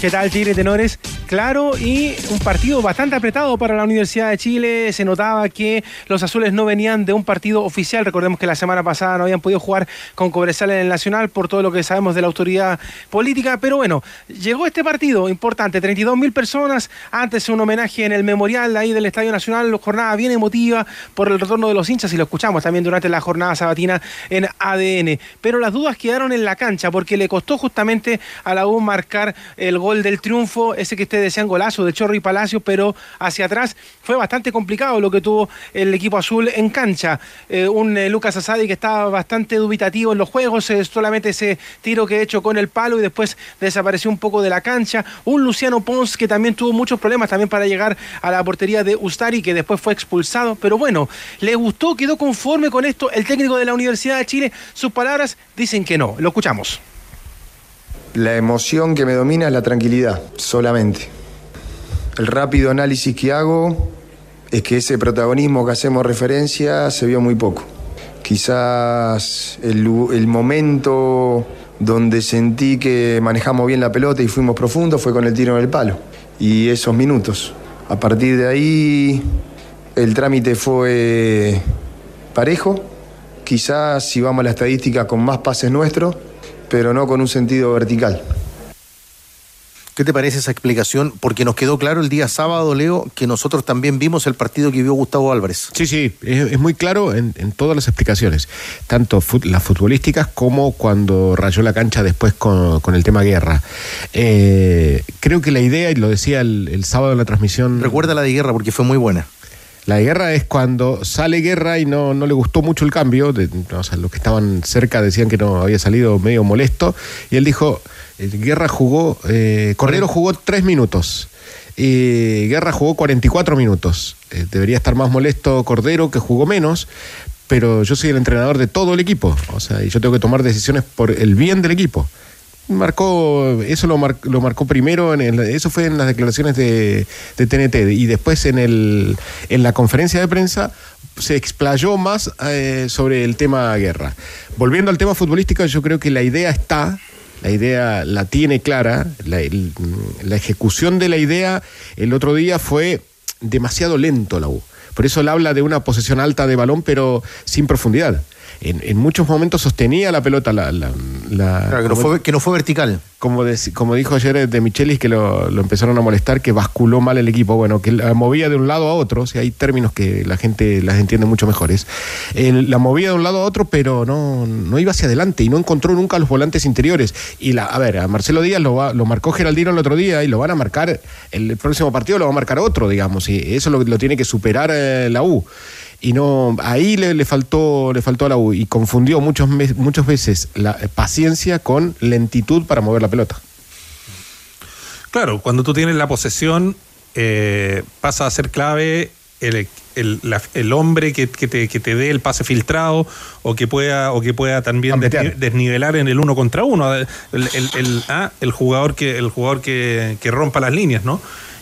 ¿Qué tal, Chile Tenores? Claro, y un partido bastante apretado para la Universidad de Chile. Se notaba que los azules no venían de un partido oficial. Recordemos que la semana pasada no habían podido jugar con Cobresal en el Nacional por todo lo que sabemos de la autoridad política. Pero bueno, llegó este partido importante. 32 mil personas. Antes un homenaje en el memorial ahí del Estadio Nacional. Jornada bien emotiva por el retorno de los hinchas y lo escuchamos también durante la jornada sabatina en ADN. Pero las dudas quedaron en la cancha porque le costó justamente a la U marcar el gol del triunfo, ese que ustedes decían golazo de Chorri y Palacio, pero hacia atrás fue bastante complicado lo que tuvo el equipo azul en cancha. Eh, un eh, Lucas Asadi que estaba bastante dubitativo en los juegos, eh, solamente ese tiro que he hecho con el palo y después desapareció un poco de la cancha. Un Luciano Pons que también tuvo muchos problemas también para llegar a la portería de Ustari, que después fue expulsado. Pero bueno, le gustó, quedó conforme con esto el técnico de la Universidad de Chile. Sus palabras dicen que no. Lo escuchamos. La emoción que me domina es la tranquilidad, solamente. El rápido análisis que hago es que ese protagonismo que hacemos referencia se vio muy poco. Quizás el, momento donde sentí que manejamos bien la pelota y fuimos profundos fue con el tiro en el palo. Y esos minutos. A partir de ahí el trámite fue parejo. Quizás si vamos a la estadística con más pases nuestros, pero no con un sentido vertical. ¿Qué te parece esa explicación? Porque nos quedó claro el día sábado, Leo, que nosotros también vimos el partido que vio Gustavo Álvarez. Sí, sí, es, es muy claro en, en todas las explicaciones, tanto fut- las futbolísticas como cuando rayó la cancha después con, con el tema guerra. Eh, creo que la idea, y lo decía el, el sábado en la transmisión... Recuerda la de guerra porque fue muy buena. La guerra es cuando sale guerra y no, no le gustó mucho el cambio. de- o sea, los que estaban cerca decían que no había salido medio molesto. Y él dijo: eh, Guerra jugó, eh, Cordero jugó tres minutos. Y Guerra jugó 44 minutos. Eh, debería estar más molesto Cordero, que jugó menos. Pero yo soy el entrenador de todo el equipo. O sea, y yo tengo que tomar decisiones por el bien del equipo. Marcó, eso lo, mar- lo marcó primero, en el- eso fue en las declaraciones de, de TNT y después en, el, en la conferencia de prensa se explayó más eh, sobre el tema guerra. Volviendo al tema futbolístico, yo creo que la idea está, la idea la tiene clara, la, la ejecución de la idea el otro día fue demasiado lento la U. Por eso él habla de una posesión alta de balón, pero sin profundidad. En, en muchos momentos sostenía la pelota, la, la- la- Claro, que, no fue, que no fue vertical. como, dijo ayer de Michelis, que lo, lo empezaron a molestar, que basculó mal el equipo. Bueno, que la movía de un lado a otro, o sea, hay términos que la gente las entiende mucho mejores. El- la movía de un lado a otro, pero no, no iba hacia adelante y no encontró nunca los volantes interiores. Y la, a ver, a Marcelo Díaz lo, va- lo marcó Geraldino el otro día y lo van a marcar, el, próximo partido lo va a marcar otro, digamos, y eso lo, lo tiene que superar eh, la U y no ahí le, le faltó le faltó a la U y confundió muchos muchas veces la paciencia con lentitud para mover la pelota. Claro, cuando tú tienes la posesión, eh, pasa a ser clave el, el- la- el hombre que, que te, que te dé el pase filtrado o que pueda, o que pueda también desni- desnivelar en el uno contra uno. El, el- el- ah, el jugador que, el jugador que, que rompa las líneas, ¿no?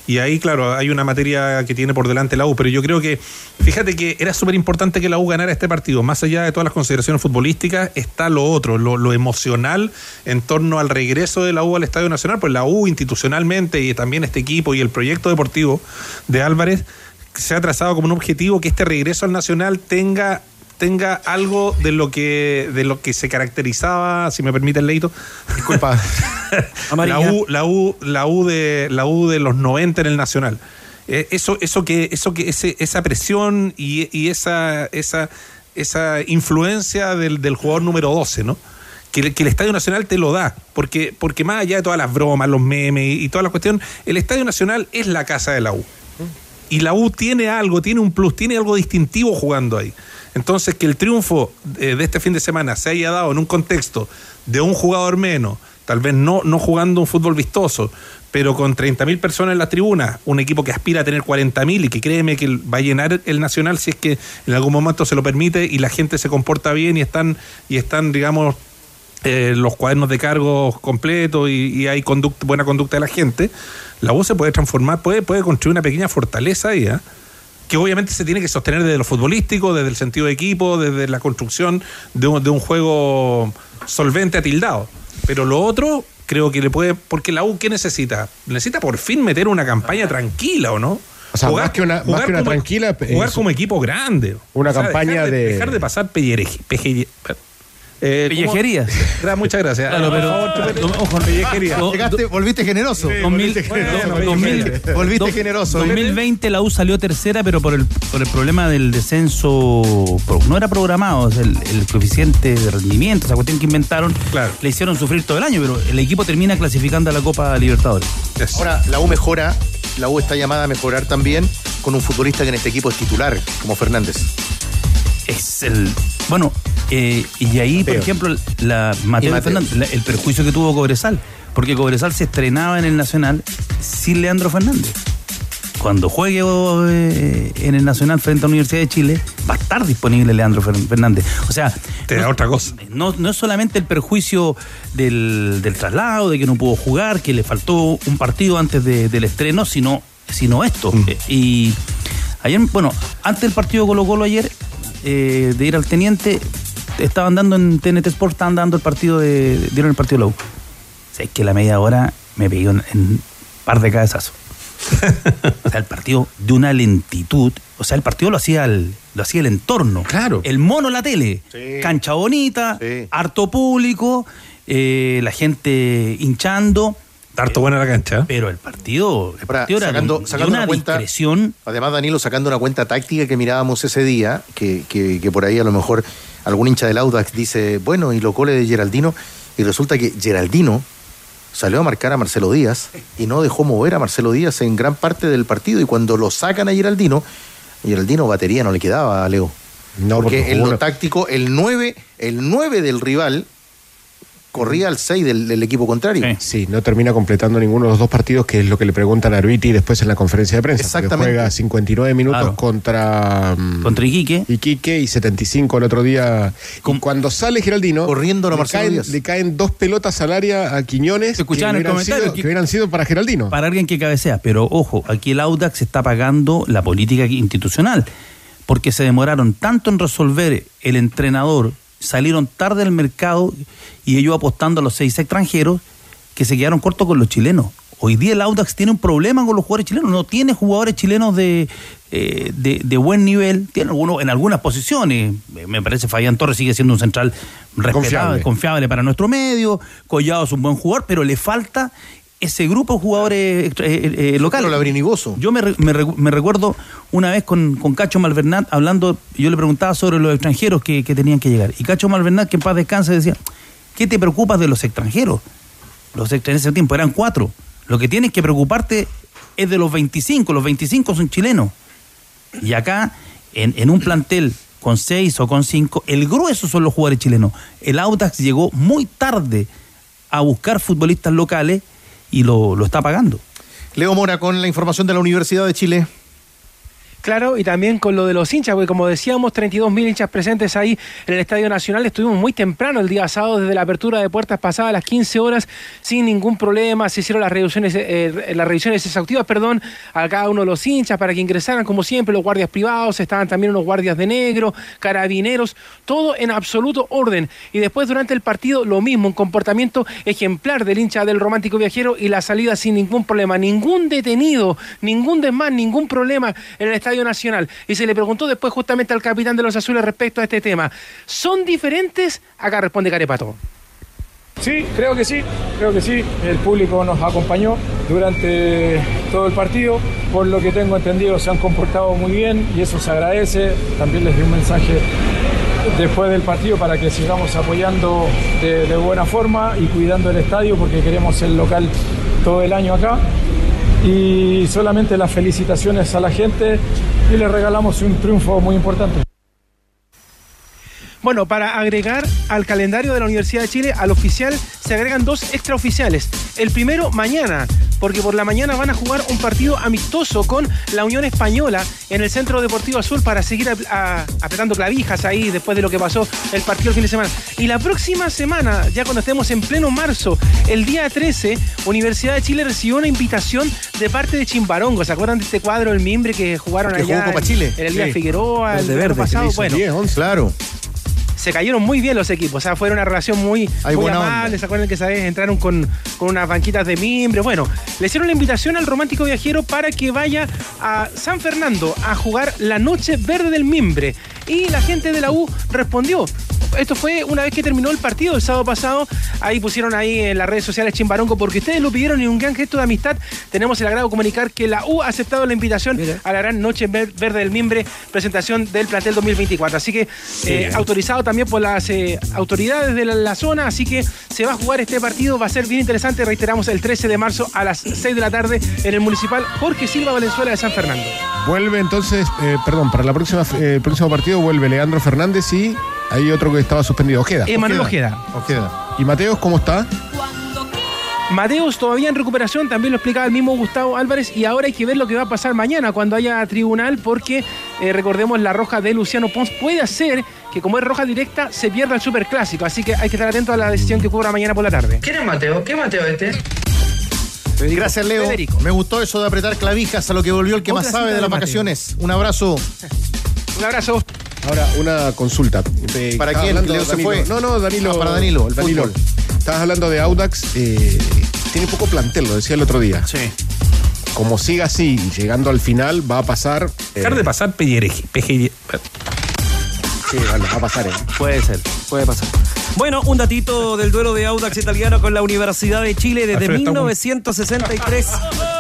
Y ahí, claro, hay una materia que tiene por delante la U, pero yo creo que, fíjate que era súper importante que la U ganara este partido. Más allá de todas las consideraciones futbolísticas, está lo otro, lo, lo emocional en torno al regreso de la U al Estadio Nacional, pues la U institucionalmente y también este equipo y el proyecto deportivo de Álvarez se ha trazado como un objetivo que este regreso al Nacional tenga tenga algo de lo que de lo que se caracterizaba, si me permite el leito. Disculpa. la U, la U, la U de la U de los 90 en el Nacional. Eh, eso eso que eso que ese, esa presión y, y esa esa esa influencia del, del jugador número 12, ¿no? Que, el- que el Estadio Nacional te lo da, porque, porque más allá de todas las bromas, los memes y, y toda la cuestión, el Estadio Nacional es la casa de la U. Y la U tiene algo, tiene un plus, tiene algo distintivo jugando ahí. Entonces, que el triunfo eh, de este fin de semana se haya dado en un contexto de un jugador menos, tal vez no, no jugando un fútbol vistoso, pero con 30.000 personas en la tribuna, un equipo que aspira a tener 40.000 y que créeme que va a llenar el Nacional si es que en algún momento se lo permite y la gente se comporta bien y están, y están digamos, eh, los cuadernos de cargos completos y, hay conduct- buena conducta de la gente, la U se puede transformar, puede, puede construir una pequeña fortaleza ahí, ¿ah? Que obviamente se tiene que sostener desde lo futbolístico, desde el sentido de equipo, desde la construcción de un, de un juego solvente atildado. Pero lo otro, creo que le puede. Porque la U, ¿qué necesita? Necesita por fin meter una campaña tranquila, ¿o no? O sea, más que una- más que una como- tranquila, Jugar es- como equipo grande. Una campaña dejar de- Dejar de pasar pellereje- peje- eh, ¿cómo? Pellejerías. Gra- Muchas gracias. Claro, pero- Por favor, no, ojo, pellejería. no, Llegaste, volviste generoso. Bueno. Volviste dos- generoso. 2020 la U salió tercera, pero por el, por el problema del descenso, no era programado, el, el coeficiente de rendimiento, esa cuestión que inventaron, le hicieron sufrir todo el año, pero el equipo termina clasificando a la Copa Libertadores. Ahora, la U mejora, la U está llamada a mejorar también con un futbolista que en este equipo es titular, como Fernández. Es el. Bueno, eh, y ahí, por ejemplo, la Mateo. Fernández, la- el perjuicio que tuvo Cobresal, porque Cobresal se estrenaba en el Nacional sin Leandro Fernández. Cuando juegue eh, en el Nacional frente a la Universidad de Chile, va a estar disponible Leandro Fer- Fernández. O sea, Te da otra cosa. no, no es solamente el perjuicio del, del traslado, de que no pudo jugar, que le faltó un partido antes de- del estreno, sino, sino esto. Eh, Y ayer, bueno, antes del partido Colo Colo ayer, eh, de ir al teniente, estaban dando en TNT Sport, estaban dando el partido de. dieron el partido U. O sea, es que la media hora me pegué en un par de cabezazos. o sea, el partido de una lentitud. O sea, el partido lo hacía el, lo hacía el entorno. Claro. El mono la tele. Cancha bonita, harto público, eh, la gente hinchando. Harto buena la cancha. Pero el partido, el Ahora, partido sacando, de sacando una una cuenta, discreción. además Danilo sacando una cuenta táctica que mirábamos ese día, que, que- que por ahí a lo mejor algún hincha del Audax dice, bueno, y los goles de Geraldino, y resulta que Geraldino salió a marcar a Marcelo Díaz y no dejó mover a Marcelo Díaz en gran parte del partido, y cuando lo sacan a Geraldino, a Geraldino batería no le quedaba a Leo. No, porque porque en lo táctico, el 9, el 9 del rival corría al 6 del, del equipo contrario. Sí, no termina completando ninguno de los dos partidos, que es lo que le preguntan a Arbiti después en la conferencia de prensa. Exactamente. Juega 59 minutos Claro. contra. mm, Contra Iquique. Iquique y 75 el otro día. Y cuando sale Geraldino. Corriendo a le caen, Díaz. le caen dos pelotas al área a Quiñones. que escuchaba en el comentario sido- que- que hubieran sido para Geraldino. para alguien que cabecea. Pero ojo, aquí el Audax está pagando la política institucional, porque se demoraron tanto en resolver el entrenador, salieron tarde al mercado y ellos apostando a los seis extranjeros que se quedaron cortos con los chilenos. Hoy día el Audax tiene un problema con los jugadores chilenos, no tiene jugadores chilenos de, eh, de, de buen nivel, tiene algunos en algunas posiciones. Me parece Fabián Torres sigue siendo un central respetable, Confiable. confiable para nuestro medio, Collado es un buen jugador, pero le falta ese grupo de jugadores extra- eh, eh, locales. Yo me, me me recuerdo una vez con, con Cacho Malvernat hablando, yo le preguntaba sobre los extranjeros que, que tenían que llegar. Y Cacho Malvernat, que en paz descanse, decía, ¿qué te preocupas de los extranjeros? Los extranjeros en ese tiempo eran cuatro. Lo que tienes que preocuparte es de los 25. Los 25 son chilenos. Y acá, en, en un plantel con seis o con cinco, el grueso son los jugadores chilenos. El Audax llegó muy tarde a buscar futbolistas locales y lo, lo está pagando. Leo Mora con la información de la Universidad de Chile. Claro, y también con lo de los hinchas, porque como decíamos, 32 mil hinchas presentes ahí en el Estadio Nacional. Estuvimos muy temprano el día sábado, desde la apertura de puertas pasadas a las 15 horas, sin ningún problema. Se hicieron las revisiones, eh, las revisiones exhaustivas, perdón, a cada uno de los hinchas para que ingresaran, como siempre, los guardias privados, estaban también unos guardias de negro, carabineros, todo en absoluto orden. Y después, durante el partido, lo mismo, un comportamiento ejemplar del hincha del romántico viajero y la salida sin ningún problema. Ningún detenido, ningún desmán, ningún problema en el Estadio Nacional. Y se le preguntó después justamente al capitán de los azules respecto a este tema. ¿Son diferentes? Acá responde Carepato. Sí, creo que sí, creo que sí. El público nos acompañó durante todo el partido. Por lo que tengo entendido, se han comportado muy bien y eso se agradece. También les di un mensaje después del partido para que sigamos apoyando de, de buena forma y cuidando el estadio porque queremos ser local todo el año acá. Y solamente las felicitaciones a la gente y le regalamos un triunfo muy importante. Bueno, para agregar al calendario de la Universidad de Chile, al oficial, se agregan dos extraoficiales. El primero mañana, porque por la mañana van a jugar un partido amistoso con la Unión Española en el Centro Deportivo Azul para seguir apretando clavijas ahí después de lo que pasó el partido el fin de semana. Y la próxima semana, ya cuando estemos en pleno marzo, el día 13, Universidad de Chile recibió una invitación de parte de Chimbarongo. ¿Se acuerdan de este cuadro, el mimbre que jugaron Que allá jugó Copa en- Chile. en el día Sí. Figueroa, el verde, que pasado? le hizo Bueno, 10, 11. Claro. Se cayeron muy bien los equipos, o sea, fue una relación muy, Hay muy amable. ¿se acuerdan que sabes? entraron con, con unas banquitas de mimbre? Bueno, le hicieron la invitación al romántico viajero para que vaya a San Fernando a jugar la noche verde del mimbre. Y la gente de la U respondió. Esto fue una vez que terminó el partido el sábado pasado. Ahí pusieron ahí en las redes sociales Chimbarongo porque ustedes lo pidieron y un gran gesto de amistad. Tenemos el agrado de comunicar que la U ha aceptado la invitación a la gran noche Ver- verde del mimbre, presentación del plantel 2024. Así que eh, autorizado también por las eh, autoridades de la, la zona. Así que se va a jugar este partido. Va a ser bien interesante. Reiteramos el 13 de marzo a las 6 de la tarde en el municipal Jorge Silva Valenzuela de San Fernando. Vuelve entonces, eh, perdón, para la próxima, eh, el próximo partido vuelve Leandro Fernández y hay otro que estaba suspendido, Ojeda. Emanuel Ojeda. Ojeda. ¿Y Mateos cómo está? Mateos todavía en recuperación, también lo explicaba el mismo Gustavo Álvarez, y ahora hay que ver lo que va a pasar mañana cuando haya tribunal, porque eh, recordemos la roja de Luciano Pons puede hacer que como es roja directa se pierda el superclásico, así que hay que estar atento a la decisión que ocurra mañana por la tarde. ¿Quién es Mateo? ¿Qué Mateo este? Gracias, Leo. Me gustó eso de apretar clavijas a lo que volvió el que Otra más sabe de de las Mateo. vacaciones. Un abrazo. Un abrazo. Ahora, una consulta. Eh, ¿Para quién? Leo se Danilo. fue. No, no, Danilo. Ah, para Danilo, el fútbol. Estabas hablando de Audax. eh, tiene poco plantel, lo decía el otro día. Sí. Como siga así, llegando al final, va a pasar. Dejar de pasar pellereje. peje- Sí, bueno, va a pasar, ¿eh? Puede ser, puede pasar. Bueno, un datito del duelo de Audax italiano con la Universidad de Chile desde Alfredo, está 1963.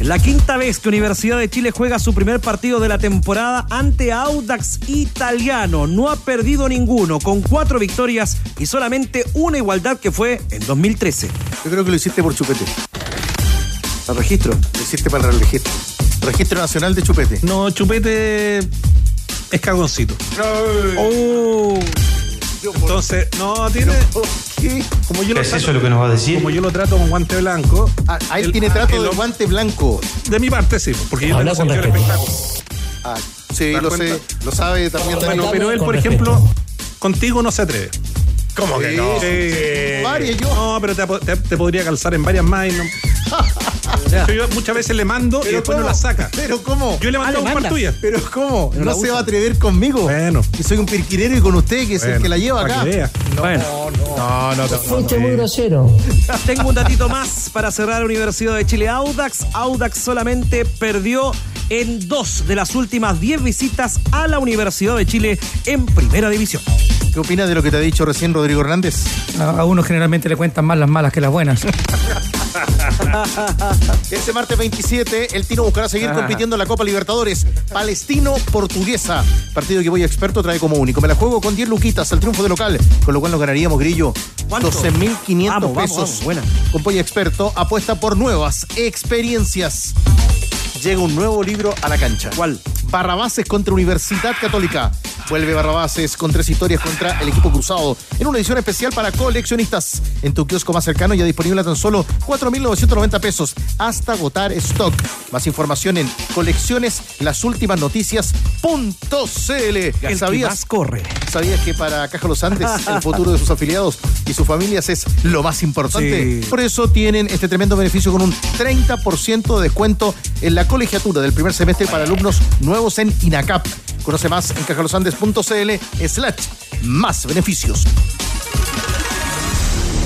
La quinta vez que Universidad de Chile juega su primer partido de la temporada ante Audax Italiano. No ha perdido ninguno, con cuatro victorias y solamente una igualdad que fue en 2013. Yo creo que lo hiciste por chupete. ¿Al registro? Lo hiciste para el registro. Registro Nacional de Chupete. No, chupete es cagoncito. Oh. Entonces, no, tiene. Como yo lo ¿Es trato- eso lo que nos va a decir? Como yo lo trato con guante blanco. Ah, ah, él el- tiene trato el- de guante blanco. De mi parte, sí, porque yo Habla tengo con espectáculo. Ah, sí, ¿Te das lo sé. Lo sabe también Bueno, pero él, con por respeto. ejemplo, contigo no se atreve. ¿Cómo que no? Sí. Varias yo. No, pero te, te- te podría calzar en varias más. y no- Yo- yo muchas veces le mando y ¿Pero después no la saca. ¿Pero cómo? Yo le mando Ah, un par tuya. ¿Pero cómo? Pero no la se usa. va a atrever conmigo. Bueno. Que soy un pirquinero y con usted, que es el que la lleva acá. que vea. Bueno. No, no, no. Fuiste muy grosero. Tengo un datito más para cerrar Universidad de Chile Audax. Audax solamente perdió en dos de las últimas diez visitas a la Universidad de Chile en Primera División. ¿Qué opinas de lo que te ha dicho recién Rodrigo Hernández? A, a uno generalmente le cuentan más las malas que las buenas. Este martes 27, el Tino buscará seguir compitiendo en la Copa Libertadores. Palestino-Portuguesa. Partido que voy experto trae como único. Me la juego con 10 luquitas al triunfo de local, con lo cual nos ganaríamos, Grillo. ¿Cuánto? 12.500 Vamos, vamos, pesos. buena. Con Polla Experto apuesta por nuevas experiencias. Llega un nuevo libro a la cancha. ¿Cuál? Barrabases contra Universidad Católica. Vuelve Barrabases con tres historias contra el equipo cruzado. En una edición especial para coleccionistas. En tu kiosco más cercano ya disponible a tan solo 4.990 pesos. Hasta agotar stock. Más información en colecciones las últimas noticias.cl. El que ¿Sabías, más corre. ¿Sabías que para Caja Los Andes el futuro de sus afiliados y sus familias es lo más importante? Sí. Por eso tienen este tremendo beneficio con un 30% de descuento en la colegiatura del primer semestre para alumnos nuevos en INACAP. Conoce más en cajalosandes.cl slash más beneficios.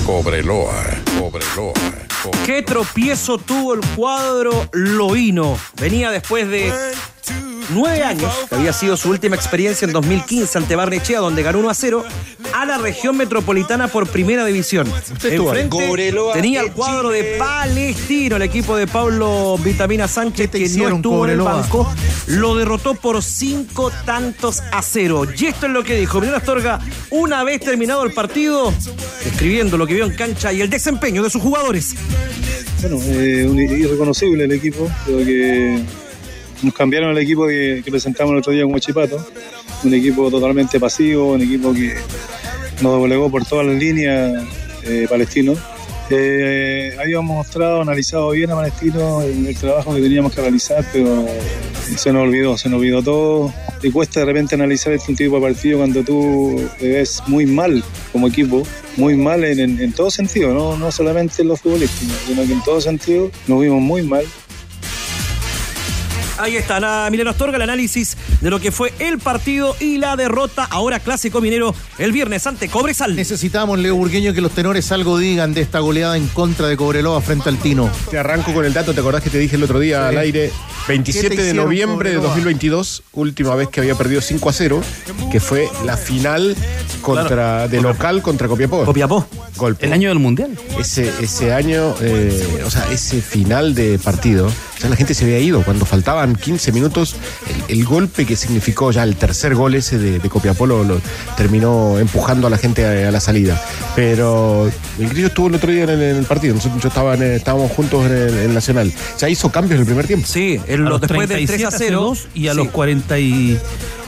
Cobreloa, Cobreloa. ¿Qué tropiezo tuvo el cuadro Loíno? Venía después de nueve años, que había sido su última experiencia en 2015 ante Barnechea, donde ganó 1 a 0, a la región metropolitana por primera división. Enfrente tenía el cuadro de Palestino, el equipo de Pablo Vitamina Sánchez, que no estuvo en el banco, lo derrotó por cinco tantos a cero. Y esto es lo que dijo Miguel Astorga una vez terminado el partido, describiendo lo que vio en cancha y el desempeño de sus jugadores. Bueno, eh, irreconocible el equipo. Creo que nos cambiaron el equipo que, presentamos el otro día con Huachipato. Un equipo totalmente pasivo, un equipo que nos doblegó por todas las líneas eh, palestino. Eh, habíamos mostrado, analizado bien a Palestino el, trabajo que teníamos que realizar, pero se nos olvidó, se nos olvidó todo. Y cuesta de repente analizar este tipo de partido cuando tú ves muy mal como equipo, muy mal en, en- todo sentido, ¿no? no solamente en lo futbolístico, sino que en todo sentido nos vimos muy mal. Ahí está, Ana Milena Astorga, el análisis de lo que fue el partido y la derrota. Ahora clásico minero el viernes ante Cobresal. Necesitamos, Leo Burgueño, que los tenores algo digan de esta goleada en contra de Cobreloa frente al Tino. Te arranco con el dato, ¿te acordás que te dije el otro día Sí. al aire? 27 ¿Qué te de noviembre de Cobreloa? 2022, última vez que había perdido 5 a 0, que fue la final contra de local contra Copiapó. Copiapó. Golpe. El año del Mundial. Ese, ese año, eh, o sea, ese final de partido, o sea, la gente se había ido. Cuando faltaban 15 minutos, el, el golpe que significó ya el tercer gol ese de, de Copiapó lo, lo terminó empujando a la gente a, a la salida. Pero el grillo estuvo el otro día en el, en el partido. Nosotros yo estaba en el- estábamos juntos en el, en el Nacional. Ya hizo cambios en el primer tiempo. Sí, A los después del 37 3 a hace 0 dos y a sí. los 40 y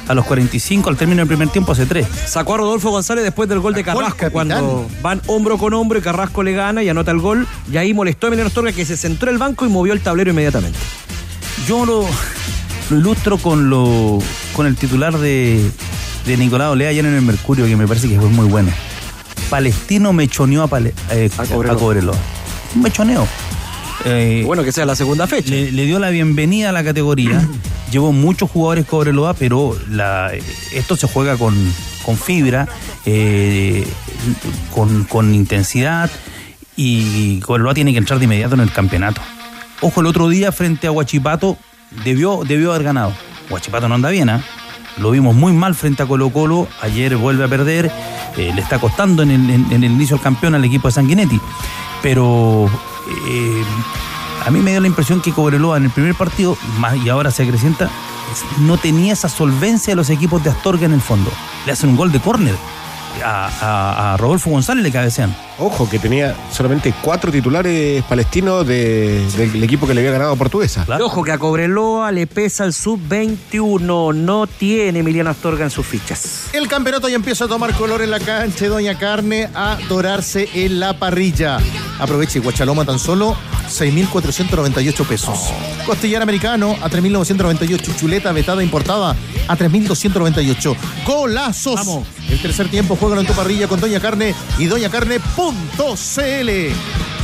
a los 45 al término del primer tiempo hace 3. Sacó a Rodolfo González después del gol de Carrasco, cuando van hombro con hombro y Carrasco le gana y anota el gol. Y ahí molestó a Emiliano Astorga que se centró en el banco y movió el tablero inmediatamente. Yo lo, lo ilustro con lo con el titular de, de Nicolás Olea ayer en el Mercurio, que me parece que fue muy bueno. Palestino mechoneó a, Pale- eh, a Cobreloa. Cobreloa. Un mechoneo. Eh, Bueno, que sea la segunda fecha. le, le dio la bienvenida a la categoría. Llevó muchos jugadores Cobreloa, pero la, esto se juega con, con fibra, eh, con, con intensidad y Cobreloa tiene que entrar de inmediato en el campeonato. Ojo, el otro día frente a Huachipato debió, debió haber ganado. Huachipato no anda bien, ¿ah? Lo vimos muy mal frente a Colo Colo. Ayer vuelve a perder. eh, le está costando en el, en- el inicio del campeón al equipo de Sanguinetti. Pero eh, a mí me dio la impresión que Cobreloa en el primer partido, y ahora se acrecienta, no tenía esa solvencia de los equipos de Astorga en el fondo. Le hacen un gol de córner. A, a- a Rodolfo González le cabecean. Ojo, que tenía solamente cuatro titulares palestinos de- del equipo que le había ganado a Portuguesa. Ojo que a Cobreloa le pesa el sub-21. No tiene Emiliano Astorga en sus fichas. El campeonato ya empieza a tomar color en la cancha Doña Carne a dorarse en la parrilla. Aproveche Guachaloma tan solo 6.498 pesos. Costillar americano a 3.998. Chuleta vetada importada a 3.298. ¡Golazos! Vamos. El tercer tiempo juega en tu parrilla con Doña Carne y doñacarne.cl.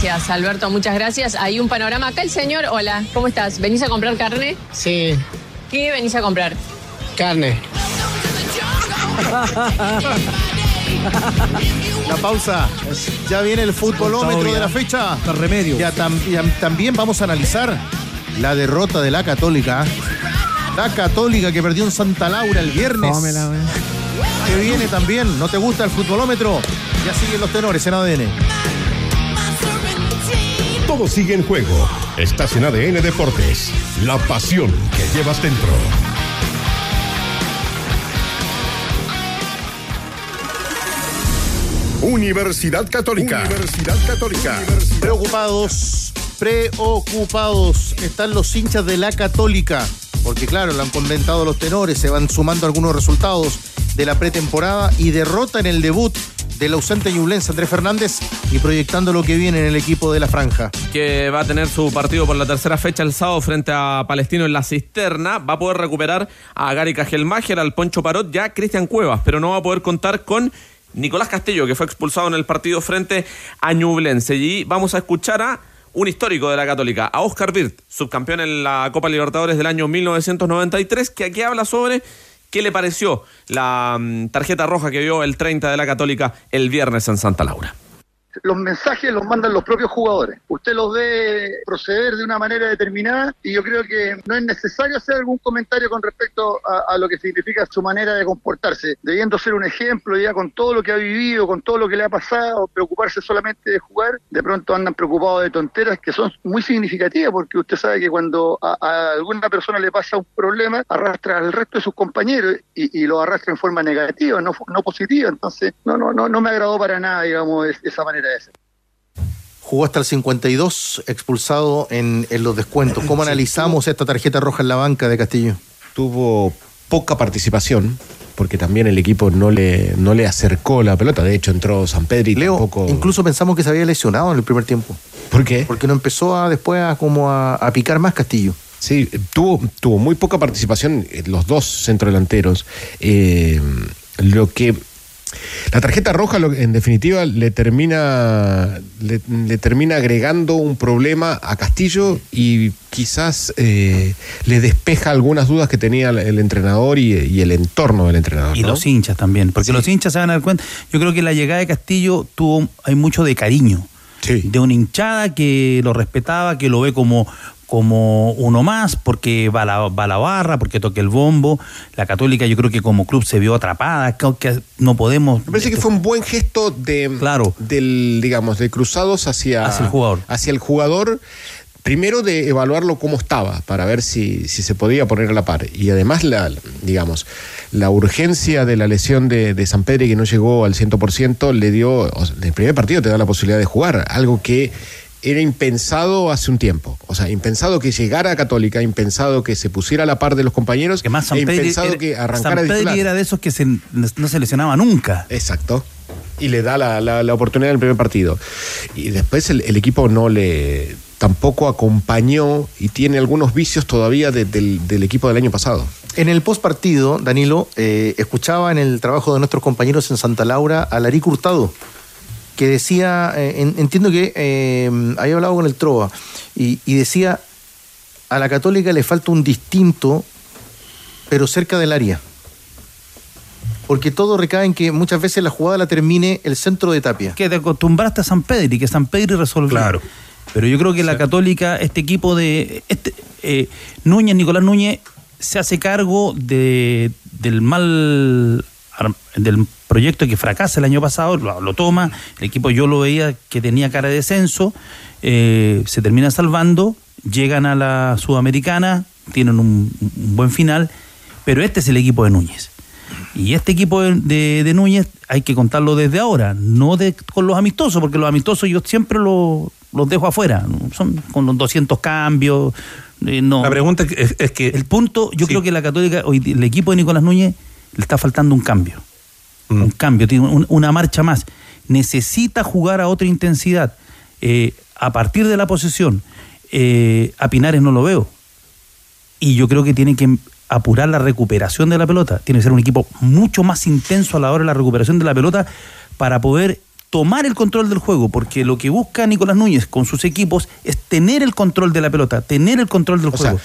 Gracias, Alberto, muchas gracias. Hay un panorama acá. El señor, hola, ¿cómo estás? ¿Venís a comprar carne? Sí, ¿Qué venís a comprar? carne. La pausa. Ya viene el futbolómetro de la fecha. remedio. Ya, tam- ya también vamos a analizar la derrota de la Católica. La Católica que perdió en Santa Laura el viernes. Tómela, wey. Que viene también. ¿No te gusta el futbolómetro? Ya siguen los tenores en ADN. Todo sigue en juego. Estás en ADN Deportes. La pasión que llevas dentro. Universidad Católica. Universidad Católica. Preocupados, preocupados están los hinchas de la Católica. Porque claro, lo han comentado los tenores, se van sumando algunos resultados de la pretemporada y derrota en el debut del ausente ñublense Andrés Fernández y proyectando lo que viene en el equipo de la franja. que va a tener su partido por la tercera fecha el sábado frente a Palestino en la cisterna. Va a poder recuperar a Gary Cajelmacher, al Poncho Parot, ya Cristian Cuevas, pero no va a poder contar con Nicolás Castillo, que fue expulsado en el partido frente a Ñublense. Y vamos a escuchar a un histórico de la Católica, a Oscar Birt, subcampeón en la Copa Libertadores del año 1993, que aquí habla sobre qué le pareció la mm, tarjeta roja que vio el 30 de la Católica el viernes en Santa Laura. Los mensajes los mandan los propios jugadores. Usted los ve proceder de una manera determinada y yo creo que no es necesario hacer algún comentario con respecto a, lo que significa su manera de comportarse, debiendo ser un ejemplo ya con todo lo que ha vivido, con todo lo que le ha pasado, preocuparse solamente de jugar, de pronto andan preocupados de tonteras que son muy significativas porque usted sabe que cuando a, alguna persona le pasa un problema, arrastra al resto de sus compañeros y, y lo arrastra en forma negativa, no, no positiva. Entonces, no, no, no, me agradó para nada, digamos, es- esa manera Jugó hasta el 52, expulsado en, en los descuentos. ¿Cómo analizamos esta tarjeta roja en la banca de Castillo? Tuvo poca participación, porque también el equipo no le, no le acercó la pelota. De hecho, entró San Pedro y tampoco. Incluso pensamos que se había lesionado en el primer tiempo. ¿Por qué? Porque no empezó a, después a, como a, a picar más Castillo. Sí, tuvo, tuvo muy poca participación los dos centrodelanteros. Eh, lo que. La tarjeta roja, en definitiva, le termina, le, le termina agregando un problema a Castillo y quizás eh, le despeja algunas dudas que tenía el, entrenador y, y el entorno del entrenador. Y ¿no? los hinchas también, porque los hinchas se van a dar cuenta. Yo creo que la llegada de Castillo tuvo, hay mucho de cariño. De una hinchada que lo respetaba, que lo ve como, como uno más, porque va a, la, va la barra, porque toca el bombo. La Católica yo creo que como club se vio atrapada, creo que no podemos... Me parece que fue un buen gesto de, Claro. del, digamos, de cruzados hacia, Hacia el jugador. Hacia el jugador. Primero de evaluarlo cómo estaba, para ver si, si se podía poner a la par. Y además, la, digamos, la urgencia de la lesión de, de San Pedro que no llegó al 100%, le dio, o sea, en el primer partido te da la posibilidad de jugar, algo que era impensado hace un tiempo. O sea, impensado que llegara a Católica, impensado que se pusiera a la par de los compañeros, Que más San e impensado era- que San arrancara de Pedri era de esos que se- no se lesionaba nunca. Exacto. Y le da la, la- la oportunidad en el primer partido. Y después el, el equipo no le tampoco acompañó y tiene algunos vicios todavía de- del, del equipo del año pasado. En el post partido, Danilo, eh, escuchaba en el trabajo de nuestros compañeros en Santa Laura a Larí Hurtado, que decía, eh, en- entiendo que eh, había hablado con el Trova, y, y decía, a la Católica le falta un distinto, pero cerca del área. Porque todo recae en que muchas veces la jugada la termine el centro de Tapia. Que te acostumbraste a San Pedro y que San Pedro resolvió. Claro. Pero yo creo que la Católica, este equipo de. Este, eh, Núñez, Nicolás Núñez, se hace cargo de, del mal. Del proyecto que fracasa el año pasado, lo, lo toma. El equipo yo lo veía que tenía cara de descenso. eh, se termina salvando. Llegan a la Sudamericana, tienen un, un buen final. Pero este es el equipo de Núñez. Y este equipo de, de- de Núñez hay que contarlo desde ahora, no de, con los amistosos, porque los amistosos yo siempre lo- los dejo afuera. Son con los 200 cambios. eh, no. La pregunta es, es que. El punto, yo creo que la Católica, hoy, el equipo de Nicolás Núñez le está faltando un cambio. Mm. Un cambio, tiene un- una marcha más. Necesita jugar a otra intensidad. Eh, a partir de la posesión, eh, a Pinares no lo veo. Y yo creo que tiene que apurar la recuperación de la pelota. Tiene que ser un equipo mucho más intenso a la hora de la recuperación de la pelota para poder tomar el control del juego, porque lo que busca Nicolás Núñez con sus equipos es tener el control de la pelota, tener el control del juego.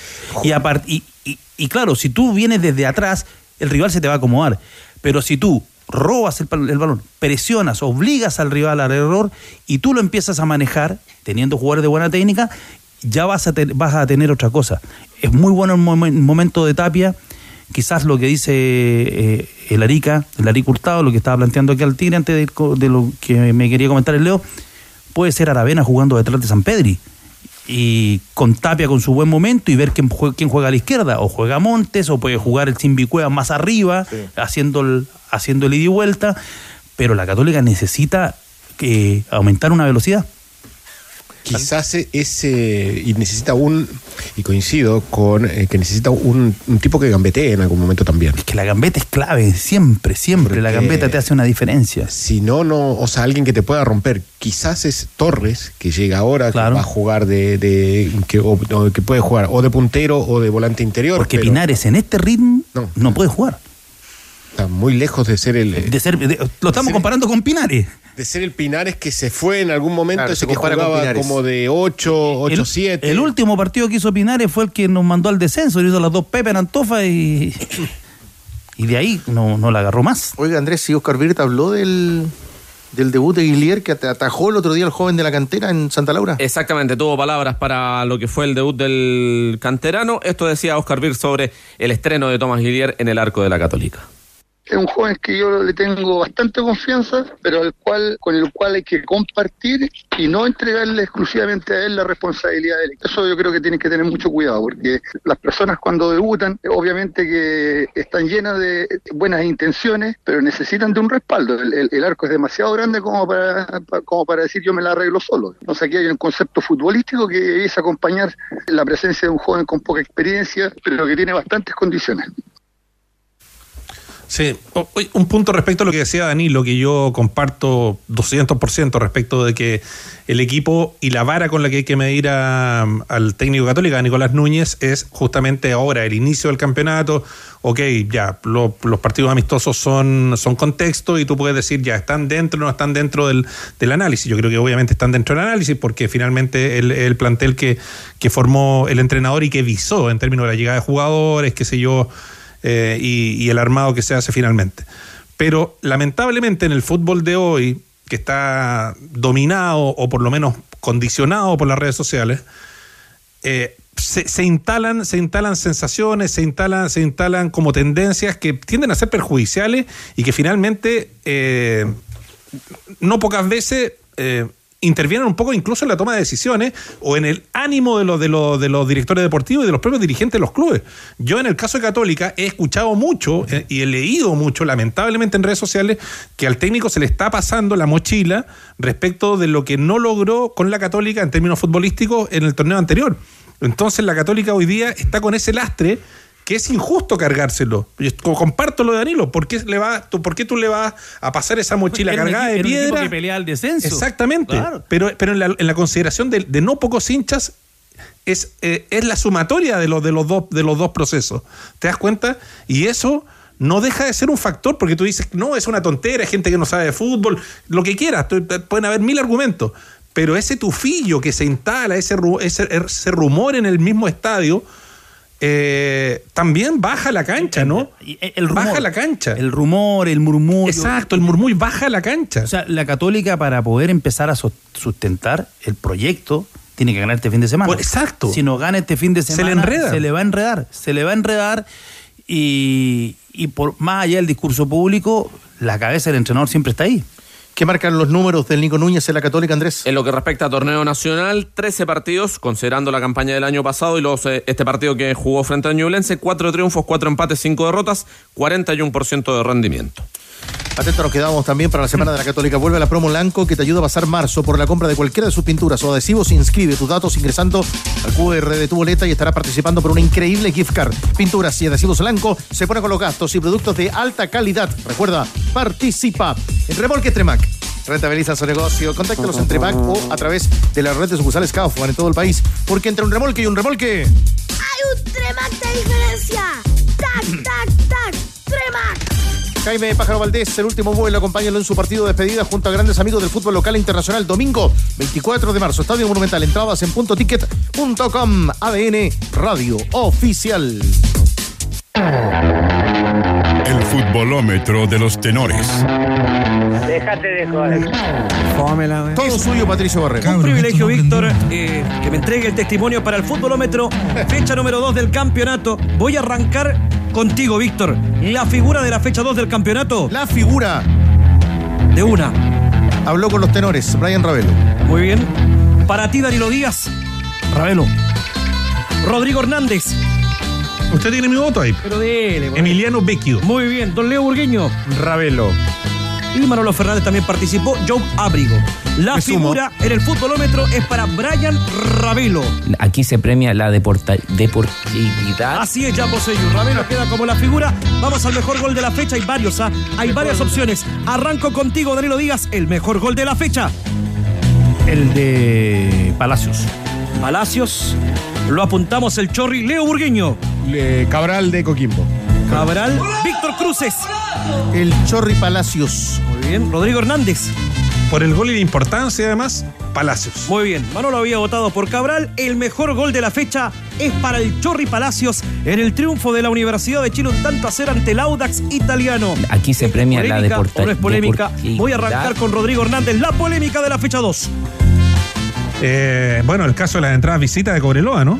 y, y- y claro, si tú vienes desde atrás, el rival se te va a acomodar. Pero si tú robas el, balón, presionas, obligas al rival al error y tú lo empiezas a manejar, teniendo jugadores de buena técnica, ya vas a, vas a tener otra cosa. Es muy bueno el momen- momento de Tapia, quizás lo que dice eh, el Arica, el Arica Hurtado, lo que estaba planteando aquí al Tigre antes de lo que me quería comentar el Leo, puede ser Aravena jugando detrás de San Pedri. Y con Tapia con su buen momento y ver quién juega, quién juega a la izquierda. O juega Montes, o puede jugar el Simbicueva más arriba, haciendo, el, haciendo el ida y vuelta. Pero la Católica necesita eh, aumentar una velocidad. Quizás ese. Y necesita un. Y coincido con eh, que necesita un, un tipo que gambetee en algún momento también. Es que la gambeta es clave, siempre, siempre. la gambeta te hace una diferencia. Si no, no. O sea, alguien que te pueda romper. Quizás es Torres, que llega ahora, que va a jugar de. de- que, o- o que puede jugar o de puntero o de volante interior. Porque pero Pinares en este ritmo no, puede jugar. Está muy lejos de ser el. De ser, de- lo estamos comparando con Pinares. De ser el Pinares que se fue en algún momento, Claro, ese se que jugaba como de 8, 8, el, 7. el último partido que hizo Pinares fue el que nos mandó al descenso. Le hizo las dos Pepe en Antofa y. Y de ahí no, no la agarró más. Oiga, Andrés, si Oscar Virta habló del, del debut de Guillier que at- atajó el otro día al joven de la cantera en Santa Laura. Exactamente, tuvo palabras para lo que fue el debut del canterano. Esto decía Oscar Bir sobre el estreno de Tomás Guillier en el arco de la Católica. Es un joven que yo le tengo bastante confianza, pero al cual, con el cual hay que compartir y no entregarle exclusivamente a él la responsabilidad de él. Eso yo creo que tienen que tener mucho cuidado, porque las personas cuando debutan, obviamente que están llenas de buenas intenciones, pero necesitan de un respaldo. El, arco es demasiado grande como para, pa- como para decir yo me la arreglo solo. Entonces aquí hay un concepto futbolístico que es acompañar la presencia de un joven con poca experiencia, pero que tiene bastantes condiciones. Sí, un punto respecto a lo que decía Danilo, que yo comparto 200% respecto de que el equipo y la vara con la que hay que medir al técnico católico, a Nicolás Núñez, es justamente ahora, el inicio del campeonato. Ok, ya, lo- los partidos amistosos son, son contexto y tú puedes decir, ya, están dentro o no están dentro del, del análisis. Yo creo que obviamente están dentro del análisis porque finalmente el, el plantel que, que formó el entrenador y que visó en términos de la llegada de jugadores, qué sé yo, eh, y, el armado que se hace finalmente. Pero lamentablemente en el fútbol de hoy, que está dominado o por lo menos condicionado por las redes sociales, eh, se, instalan, se instalan sensaciones, se instalan, se instalan como tendencias que tienden a ser perjudiciales y que finalmente eh, no pocas veces intervienen un poco incluso en la toma de decisiones o en el ánimo de los, de, los, de los directores deportivos y de los propios dirigentes de los clubes. Yo en el caso de Católica he escuchado mucho eh, y he leído mucho, lamentablemente en redes sociales, que al técnico se le está pasando la mochila respecto de lo que no logró con la Católica en términos futbolísticos en el torneo anterior. Entonces la Católica hoy día está con ese lastre que es injusto cargárselo. Yo co- comparto lo de Danilo. ¿Por qué, le va, tú, ¿Por qué tú le vas a pasar esa mochila cargada de piedra? que pelea el descenso. Exactamente. Claro. Pero, pero en, la, en la consideración de, de no pocos hinchas es, eh, es la sumatoria de los, de, los dos, de los dos procesos. ¿Te das cuenta? Y eso no deja de ser un factor, porque tú dices, no, es una tontera, hay gente que no sabe de fútbol, lo que quieras, tú- pueden haber mil argumentos. Pero ese tufillo que se instala, ese, ese, ese rumor en el mismo estadio, eh, también baja la cancha, ¿no? El rumor, baja la cancha. El rumor, el murmullo. Exacto, el murmullo baja la cancha. O sea, la Católica para poder empezar a sustentar el proyecto tiene que ganar este fin de semana. Pues, exacto. Si no gana este fin de Se semana, le enreda. se le va a enredar, se le va a enredar y, y por más allá del discurso público, la cabeza del entrenador siempre está ahí. ¿Qué marcan los números del Nico Núñez en la Católica, Andrés? En lo que respecta a torneo nacional, 13 partidos, considerando la campaña del año pasado y los, eh, este partido que jugó frente a Ñublense, 4 triunfos, 4 empates, 5 derrotas, 41% de rendimiento. Atento, nos quedamos también para la semana de la Católica. Vuelve la promo Lanco que te ayuda a pasar marzo por la compra de cualquiera de sus pinturas o adhesivos. Inscribe tus datos ingresando al QR de tu boleta y estará participando por una increíble gift card. Pinturas y adhesivos Lanco se pone con los gastos y productos de alta calidad. Recuerda, participa en Remolque Tremac. Rentabiliza su negocio. Contáctalos en Tremac o a través de la red de sucursales Kaufman en todo el país. Porque entre un remolque y un remolque. Hay un Tremac de diferencia. Tac, tac, tac. Tremac. Jaime Pájaro Valdés, el último vuelo, acompáñalo en su partido de despedida junto a grandes amigos del fútbol local e internacional. Domingo 24 de marzo, Estadio Monumental. Entradas en puntoticket.com. ADN Radio Oficial. El futbolómetro de los tenores. Déjate de joder. Todo suyo, Patricio Borrego. Un privilegio, Víctor, eh, que me entregue el testimonio para el futbolómetro. Fecha número 2 del campeonato. Voy a arrancar contigo, Víctor. La figura de la fecha 2 del campeonato. La figura. De una. Habló con los tenores, Brian Ravelo. Muy bien. Para ti, Danilo Díaz. Ravelo. Rodrigo Hernández. Usted tiene mi voto ahí. Pero dele. Emiliano Vecchio. Muy bien. Don Leo Burgueño. Ravelo. Y Manolo Fernández también participó. Joe Abrigo. La Me sumo. figura en el futbolómetro es para Brian Ravelo. Aquí se premia la deporta- deportividad. Así es, ya Poseyu. Ravelo queda como la figura. Vamos al mejor gol de la fecha. Hay varios, ¿ah? Hay varias opciones. Arranco contigo, Danilo Díaz. El mejor gol de la fecha. El de Palacios. Palacios. Lo apuntamos el Chorri. Leo Burgueño. Cabral de Coquimbo. Cabral. Víctor Cruces. El Chorri Palacios. Muy bien. Rodrigo Hernández. Por el gol y la importancia, además. Palacios. Muy bien, Manolo había votado por Cabral. El mejor gol de la fecha es para el Chorri Palacios en el triunfo de la Universidad de Chile un tanto a cero ante el Audax italiano. Aquí se premia la ¿Polémica deporta- o no es polémica? Voy a arrancar con Rodrigo Hernández. La polémica de la fecha 2. Eh, bueno, el caso de las entradas visitas de Cobreloa, ¿no?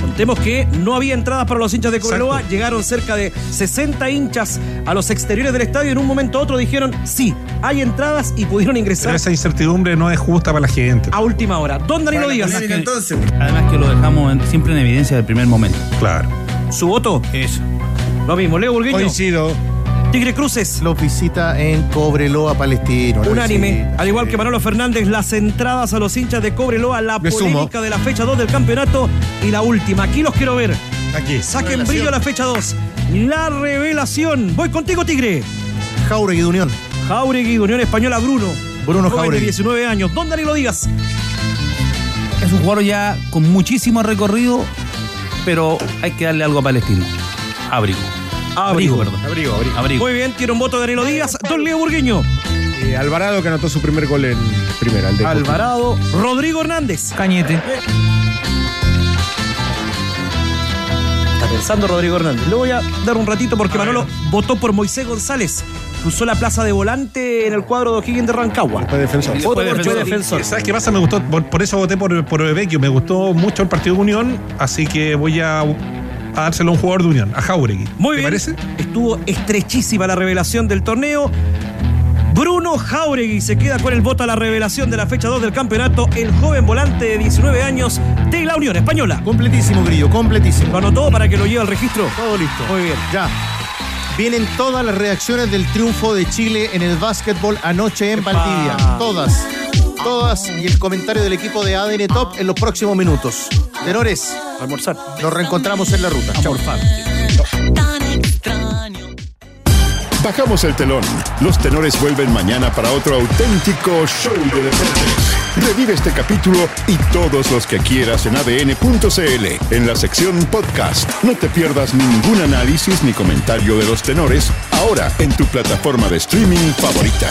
Contemos que no había entradas para los hinchas de Cobreloa, llegaron cerca de 60 hinchas a los exteriores del estadio y en un momento u otro dijeron, sí, hay entradas y pudieron Pero ingresar esa incertidumbre no es justa para la gente. a última hora. Don Danilo Díaz, Además que lo dejamos en- siempre en evidencia del primer momento. Claro. su voto, Eso. lo mismo. Leo Burgueño, Coincido. Tigre Cruces, Los visita en Cobreloa, Palestino. lo unánime, al igual que Manolo Fernández, las entradas a los hinchas de Cobreloa, la Me sumo. polémica de la fecha 2 del campeonato y la última. Aquí los quiero ver. Aquí. Saquen Revelación. brillo a la fecha 2. La revelación. Voy contigo, Tigre. Jauregui de Unión. Jauregui, de Unión Española, Bruno. Bruno Joven de Jauregui. 19 años. Don Danilo Díaz. Es un jugador ya con muchísimo recorrido, pero hay que darle algo a Palestino. Abrigo. Abrigo. perdón. Abrigo, abrigo. Abrigo. Muy bien, tiene un voto de Danilo Díaz. Don Leo Burgueño. Eh, Alvarado que anotó su primer gol en primera. el de Alvarado. Rodrigo Hernández. Cañete. Está pensando Rodrigo Hernández. Le voy a dar un ratito porque Manolo votó por Moisés González. que Usó la plaza de volante en el cuadro de O'Higgins de Rancagua. Fue defensor. Voto por defensor. ¿Sabes qué pasa? Me gustó, por, por eso voté por, por Vecchio. Me gustó mucho el partido de Unión, así que voy a, a dárselo a un jugador de Unión, a Jauregui. Muy ¿Te bien. parece? Estuvo estrechísima la revelación del torneo. Bruno Jauregui se queda con el voto a la revelación de la fecha 2 del campeonato. El joven volante de 19 años de la Unión Española. Completísimo, Grillo, completísimo. ¿Lo anotó para que lo lleve al registro? Todo listo. Muy bien. Ya. Vienen todas las reacciones del triunfo de Chile en el básquetbol anoche en Epa. Valdivia. Todas. Todas. Y el comentario del equipo de ADN Top en los próximos minutos. Tenores, Almorzar. nos reencontramos en la ruta. Chao. Bajamos el telón. Los tenores vuelven mañana para otro auténtico show de deportes. Revive este capítulo y todos los que quieras en adn.cl en la sección podcast. No te pierdas ningún análisis ni comentario de los tenores ahora en tu plataforma de streaming favorita.